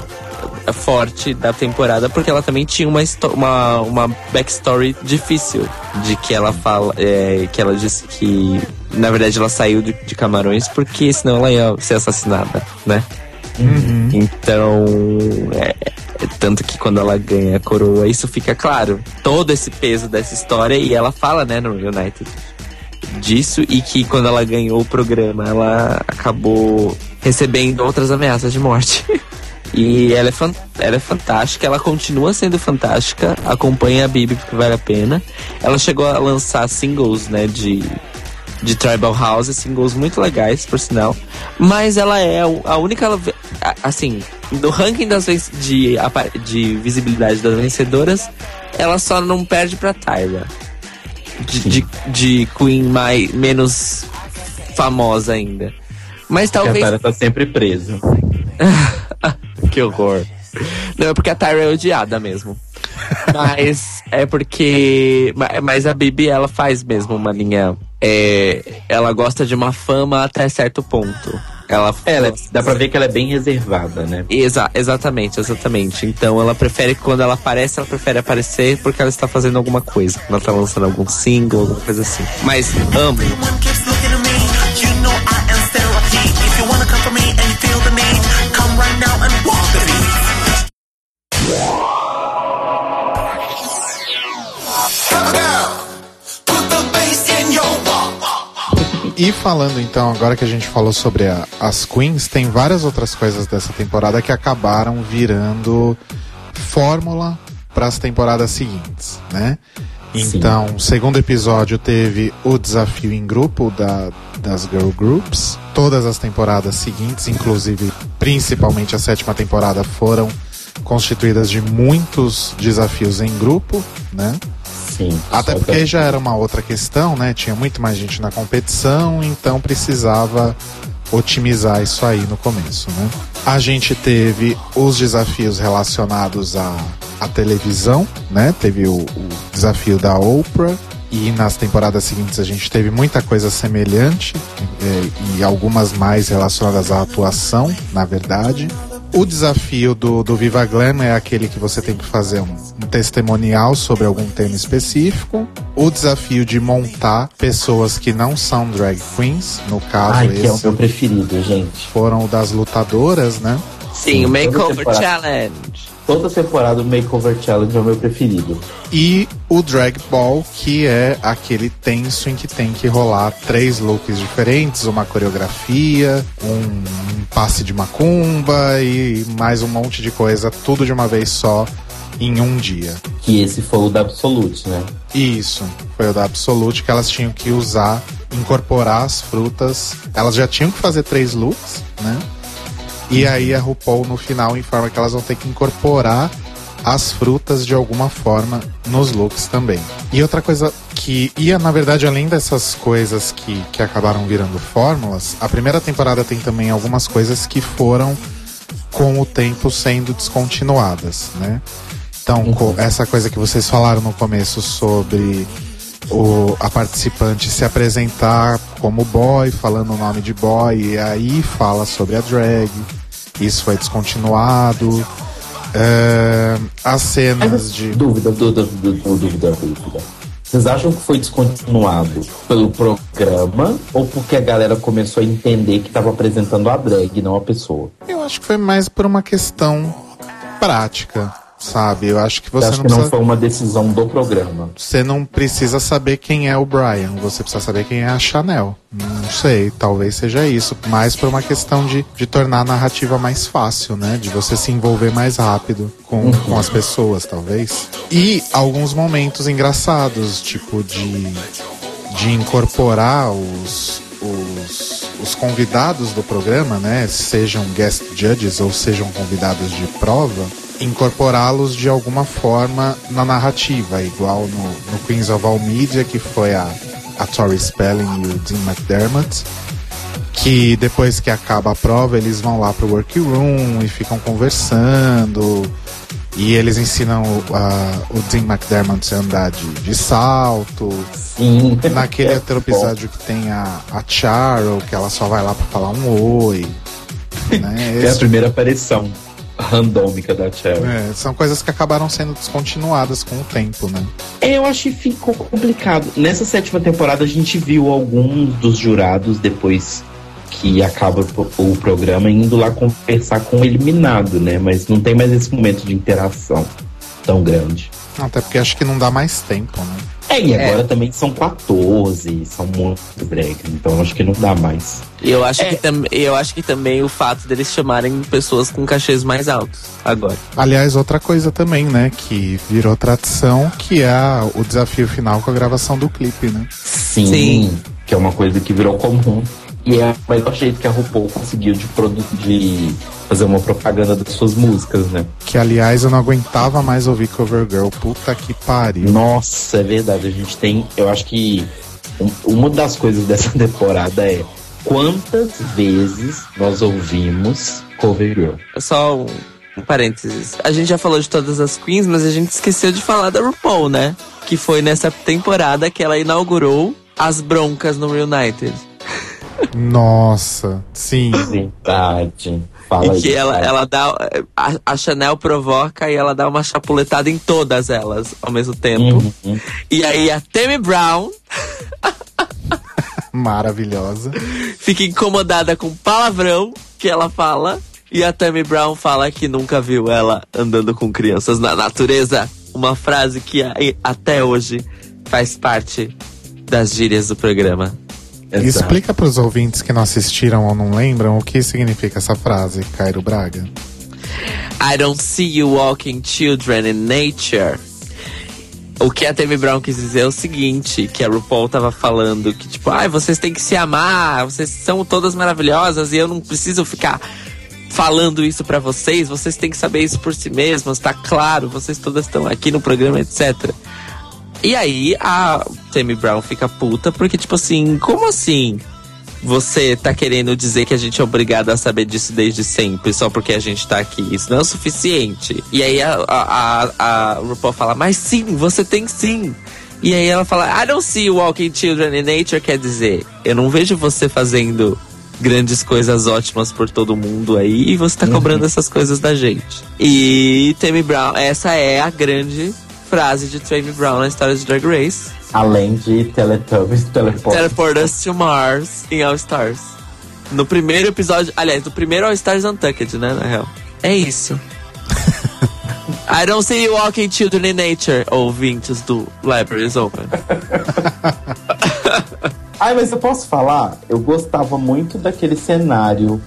forte da temporada, porque ela também tinha uma, uma, uma backstory difícil. De que ela fala. É, que ela disse que. Na verdade, ela saiu de, de Camarões porque senão ela ia ser assassinada, né? Uhum. Então. É, tanto que quando ela ganha a coroa, isso fica claro. Todo esse peso dessa história. E ela fala, né, no United disso e que quando ela ganhou o programa, ela acabou recebendo outras ameaças de morte. e ela é, ela é fantástica, ela continua sendo fantástica, acompanha a Bibi porque vale a pena. Ela chegou a lançar singles, né, de, de Tribal House, singles muito legais, por sinal. Mas ela é a única, assim, no ranking das de, de visibilidade das vencedoras, ela só não perde pra Tyra. De, de, de, Queen mais, menos famosa ainda. Mas talvez. a Tyra tá sempre presa. que horror. Não, é porque a Tyra é odiada mesmo. mas é porque. Mas a Bibi, ela faz mesmo uma linha. É, ela gosta de uma fama até certo ponto. Ela, ela dá pra ver que ela é bem reservada, né? Exa exatamente, exatamente. Então ela prefere que quando ela aparece, ela prefere aparecer porque ela está fazendo alguma coisa. Ela tá lançando algum single, alguma coisa assim. Mas amo. E falando então, agora que a gente falou sobre a, as queens, tem várias outras coisas dessa temporada que acabaram virando fórmula para as temporadas seguintes, né? Então, Sim. segundo episódio teve o desafio em grupo da, das girl groups. Todas as temporadas seguintes, inclusive principalmente a sétima temporada, foram constituídas de muitos desafios em grupo, né? Até porque já era uma outra questão, né? Tinha muito mais gente na competição, então precisava otimizar isso aí no começo, né? A gente teve os desafios relacionados à, à televisão, né? Teve o, o desafio da Oprah, e nas temporadas seguintes a gente teve muita coisa semelhante é, e algumas mais relacionadas à atuação, na verdade. O desafio do, do Viva Glam é aquele que você tem que fazer um, um testemunial sobre algum tema específico. O desafio de montar pessoas que não são drag queens, no caso Ai, esse. Que é o meu preferido, gente. Foram o das lutadoras, né? Sim, o Makeover Challenge toda temporada o Makeover Challenge é o meu preferido. E o Drag Ball, que é aquele tenso em que tem que rolar três looks diferentes, uma coreografia, um passe de macumba e mais um monte de coisa, tudo de uma vez só em um dia. Que esse foi o da Absolute, né? Isso, foi o da Absolute que elas tinham que usar, incorporar as frutas. Elas já tinham que fazer três looks, né? E aí a RuPaul no final informa que elas vão ter que incorporar as frutas de alguma forma nos looks também. E outra coisa que ia, na verdade, além dessas coisas que, que acabaram virando fórmulas, a primeira temporada tem também algumas coisas que foram com o tempo sendo descontinuadas, né? Então, uhum. essa coisa que vocês falaram no começo sobre o, a participante se apresentar como boy, falando o nome de boy, e aí fala sobre a drag isso foi descontinuado. É, as cenas de. Dúvida, dúvida, dúvida, dúvida, dúvida. Vocês acham que foi descontinuado pelo programa ou porque a galera começou a entender que estava apresentando a drag, não a pessoa? Eu acho que foi mais por uma questão prática sabe? Eu acho que você acho não que precisa... não foi uma decisão do programa. Você não precisa saber quem é o Brian, você precisa saber quem é a Chanel. Não sei, talvez seja isso, mais por uma questão de, de tornar a narrativa mais fácil, né? De você se envolver mais rápido com, uhum. com as pessoas, talvez. E alguns momentos engraçados, tipo de, de incorporar os, os, os convidados do programa, né? Sejam guest judges ou sejam convidados de prova incorporá-los de alguma forma na narrativa, igual no, no Queens of All Media, que foi a, a Tori Spelling e o Dean McDermott, que depois que acaba a prova eles vão lá pro workroom e ficam conversando. E eles ensinam uh, o Dean McDermott a andar de, de salto. Sim. Naquele outro episódio que tem a, a Charo, que ela só vai lá pra falar um oi. Né? É a primeira aparição randômica da Cherry. É, são coisas que acabaram sendo descontinuadas com o tempo, né? É, eu acho que ficou complicado. Nessa sétima temporada a gente viu alguns dos jurados depois que acaba o programa indo lá conversar com o eliminado, né? Mas não tem mais esse momento de interação tão grande. Até porque acho que não dá mais tempo, né? É, e agora é. também são 14, são muitos breaks, então acho que não dá mais. Eu acho, é. que eu acho que também o fato deles chamarem pessoas com cachês mais altos agora. Aliás, outra coisa também, né, que virou tradição, que é o desafio final com a gravação do clipe, né? Sim, Sim. que é uma coisa que virou comum. E é o melhor jeito que a RuPaul conseguiu de, de fazer uma propaganda das suas músicas, né? Que aliás eu não aguentava mais ouvir Cover Girl. Puta que pariu. Nossa, é verdade. A gente tem. Eu acho que um, uma das coisas dessa temporada é quantas vezes nós ouvimos Cover Girl. Só um, um parênteses. A gente já falou de todas as queens, mas a gente esqueceu de falar da RuPaul, né? Que foi nessa temporada que ela inaugurou as broncas no United. Nossa, sim. Verdade. Fala e que ela, ela dá. A, a, Chanel provoca e ela dá uma chapuletada em todas elas ao mesmo tempo. Uhum. E aí a Tammy Brown. Maravilhosa. Fica incomodada com o palavrão que ela fala. E a Tammy Brown fala que nunca viu ela andando com crianças na natureza. Uma frase que até hoje faz parte das gírias do programa. Exato. Explica para os ouvintes que não assistiram ou não lembram o que significa essa frase, Cairo Braga. I don't see you walking children in nature. O que a Tammy Brown quis dizer é o seguinte, que a RuPaul tava falando que, tipo, ai, ah, vocês têm que se amar, vocês são todas maravilhosas e eu não preciso ficar falando isso para vocês, vocês têm que saber isso por si mesmos, tá claro, vocês todas estão aqui no programa, etc. E aí a Tammy Brown fica puta porque, tipo assim, como assim? Você tá querendo dizer que a gente é obrigado a saber disso desde sempre, só porque a gente tá aqui. Isso não é o suficiente. E aí a, a, a, a RuPaul fala, mas sim, você tem sim. E aí ela fala, I don't see walking children in nature, quer dizer, eu não vejo você fazendo grandes coisas ótimas por todo mundo aí e você tá cobrando uhum. essas coisas da gente. E Tammy Brown, essa é a grande frase de Tammy Brown na história de Drag Race. Além de Teletubbies, Teleport. Teleport Us to Mars em All Stars. No primeiro episódio, aliás, no primeiro All Stars Untucked, né, na real. É isso. I don't see you walking children in nature, ouvintes do Libraries Open. Ai, mas eu posso falar? Eu gostava muito daquele cenário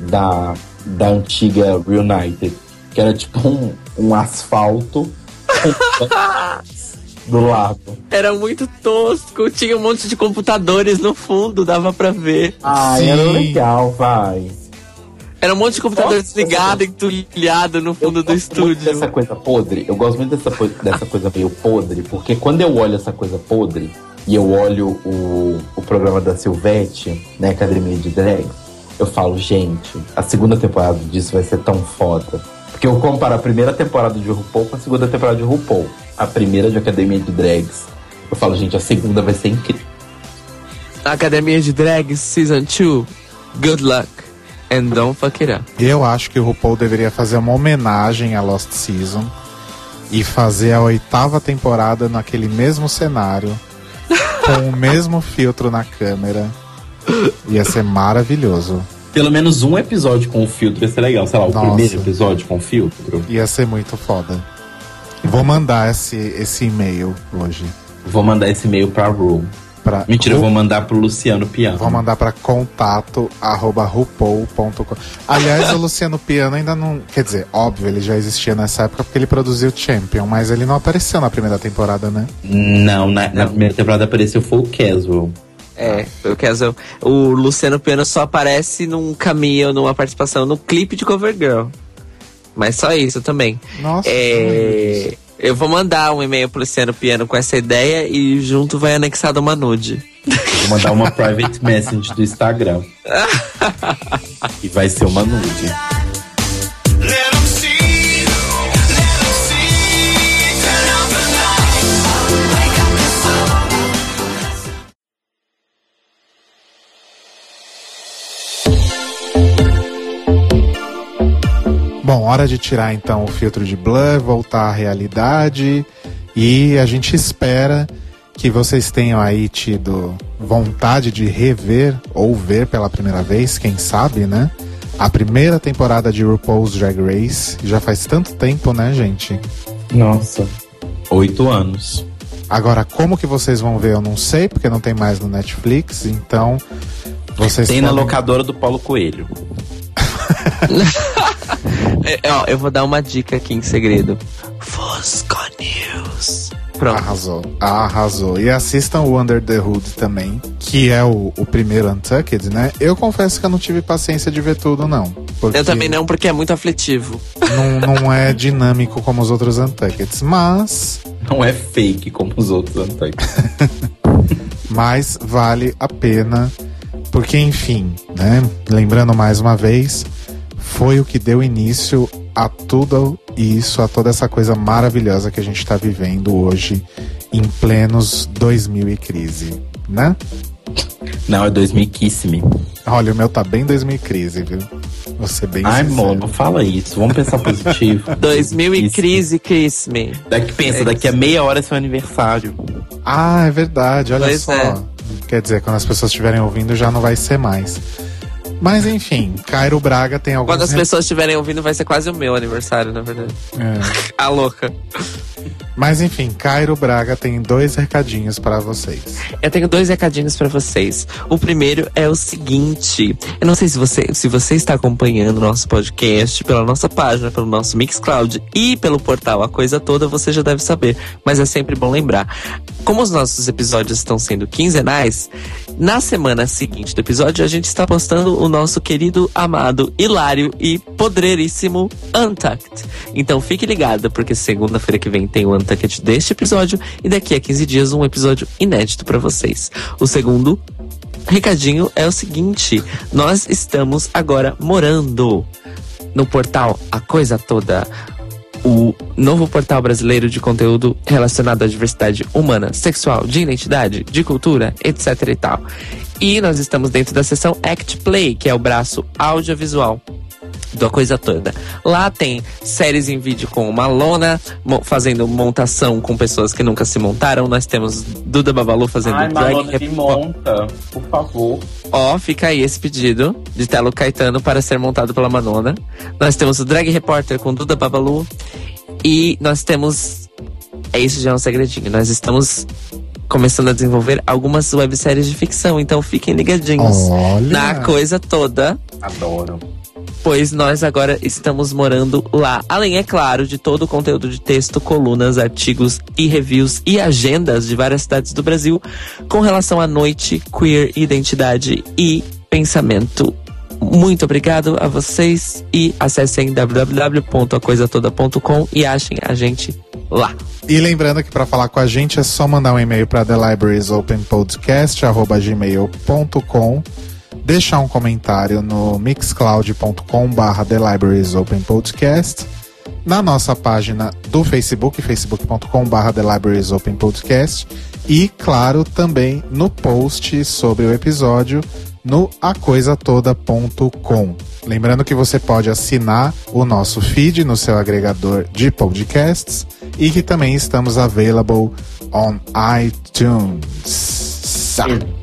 da, da antiga Reunited, que era tipo um, um asfalto do lado. Era muito tosco, tinha um monte de computadores no fundo, dava pra ver. Ai, era legal, vai. Era um monte de computador desligado, entulhado no fundo do estúdio. dessa coisa podre. Eu gosto muito dessa, dessa coisa meio podre, porque quando eu olho essa coisa podre e eu olho o, o programa da Silvete, né, Academia de Drag, eu falo, gente, a segunda temporada disso vai ser tão foda. Porque eu comparo a primeira temporada de RuPaul com a segunda temporada de RuPaul. A primeira de Academia de Drags. Eu falo, gente, a segunda vai ser incrível. Academia de Drags Season 2. Good luck. And don't fuck it up. Eu acho que o RuPaul deveria fazer uma homenagem à Lost Season e fazer a oitava temporada naquele mesmo cenário, com o mesmo filtro na câmera. Ia ser maravilhoso. Pelo menos um episódio com o filtro ia ser legal. Sei lá, o Nossa. primeiro episódio com o filtro. Ia ser muito foda. Vou mandar esse, esse e-mail hoje. Vou mandar esse e-mail pra Ru. Pra Mentira, Ru... eu vou mandar pro Luciano Piano. Vou mandar pra contato arroba. Aliás, o Luciano Piano ainda não. Quer dizer, óbvio, ele já existia nessa época porque ele produziu Champion, mas ele não apareceu na primeira temporada, né? Não, na, na primeira temporada apareceu Full Casual. É, o caso, o Luciano Piano só aparece num caminho, numa participação no clipe de Cover Girl. Mas só isso também. Nossa. É, eu vou mandar um e-mail pro Luciano Piano com essa ideia e junto vai anexado uma nude. Vou mandar uma private message do Instagram. e vai ser uma nude. Bom, hora de tirar então o filtro de blur, voltar à realidade e a gente espera que vocês tenham aí tido vontade de rever ou ver pela primeira vez, quem sabe, né? A primeira temporada de RuPaul's Drag Race. Já faz tanto tempo, né, gente? Nossa, oito anos. Agora, como que vocês vão ver, eu não sei, porque não tem mais no Netflix, então vocês Tem podem... na locadora do Paulo Coelho. é, ó, eu vou dar uma dica aqui em segredo. Fosco News. Pronto. Arrasou. Arrasou. E assistam o Under the Hood também, que é o, o primeiro Untucked, né? Eu confesso que eu não tive paciência de ver tudo, não. Eu também não, porque é muito aflitivo. Não, não é dinâmico como os outros Untuckeds, mas. Não é fake como os outros Untuckeds. mas vale a pena. Porque, enfim, né? Lembrando mais uma vez, foi o que deu início a tudo isso, a toda essa coisa maravilhosa que a gente está vivendo hoje em plenos 2000 e crise, né? Não, é 2000 me. Olha, o meu tá bem 2000 crise, viu? Você bem Ai, amor, não fala isso. Vamos pensar positivo. 2000 e crise, kiss me. Daqui pensa, é daqui a meia hora é seu aniversário. Ah, é verdade. Olha pois só. É. Quer dizer, quando as pessoas estiverem ouvindo já não vai ser mais. Mas enfim, Cairo Braga tem alguns. Quando as pessoas estiverem ouvindo, vai ser quase o meu aniversário, na verdade. É. A louca. Mas enfim, Cairo Braga tem dois recadinhos para vocês. Eu tenho dois recadinhos para vocês. O primeiro é o seguinte: eu não sei se você, se você está acompanhando o nosso podcast pela nossa página, pelo nosso Mixcloud e pelo portal A Coisa Toda, você já deve saber. Mas é sempre bom lembrar. Como os nossos episódios estão sendo quinzenais, na semana seguinte do episódio a gente está postando o nosso querido, amado, hilário e podreiríssimo Untucked. Então fique ligado, porque segunda-feira que vem tem o Untucked deste episódio e daqui a 15 dias um episódio inédito para vocês. O segundo recadinho é o seguinte: nós estamos agora morando no portal A Coisa Toda o novo portal brasileiro de conteúdo relacionado à diversidade humana, sexual, de identidade, de cultura, etc e tal. E nós estamos dentro da seção Act Play, que é o braço audiovisual da coisa toda. Lá tem séries em vídeo com uma lona, mo fazendo montação com pessoas que nunca se montaram. Nós temos Duda Babalu fazendo Ai, drag. Malona, monta, por favor. Ó, fica aí esse pedido de Telo Caetano para ser montado pela Manona. Nós temos o Drag Repórter com Duda Babalu. E nós temos. É isso já é um segredinho. Nós estamos começando a desenvolver algumas webséries de ficção. Então fiquem ligadinhos Olha. na coisa toda. Adoro pois nós agora estamos morando lá. Além, é claro, de todo o conteúdo de texto, colunas, artigos e reviews e agendas de várias cidades do Brasil com relação à noite, queer, identidade e pensamento. Muito obrigado a vocês e acessem www.acoisatoda.com e achem a gente lá. E lembrando que para falar com a gente é só mandar um e-mail para thelibrariesopenpodcast@gmail.com deixar um comentário no mixcloud.com barra The Libraries Open Podcast, na nossa página do Facebook, facebook.com barra The Libraries Open Podcast, e, claro, também no post sobre o episódio no acoisatoda.com. Lembrando que você pode assinar o nosso feed no seu agregador de podcasts e que também estamos available on iTunes.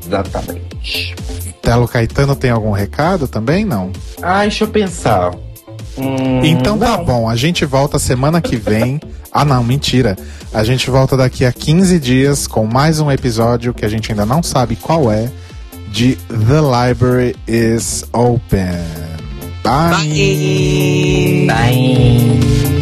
Exatamente. Telo Caetano tem algum recado também? Não? Ah, deixa eu pensar. Hum, então tá bom, a gente volta semana que vem. ah, não, mentira. A gente volta daqui a 15 dias com mais um episódio que a gente ainda não sabe qual é de The Library is Open. Bye. Bye. Bye.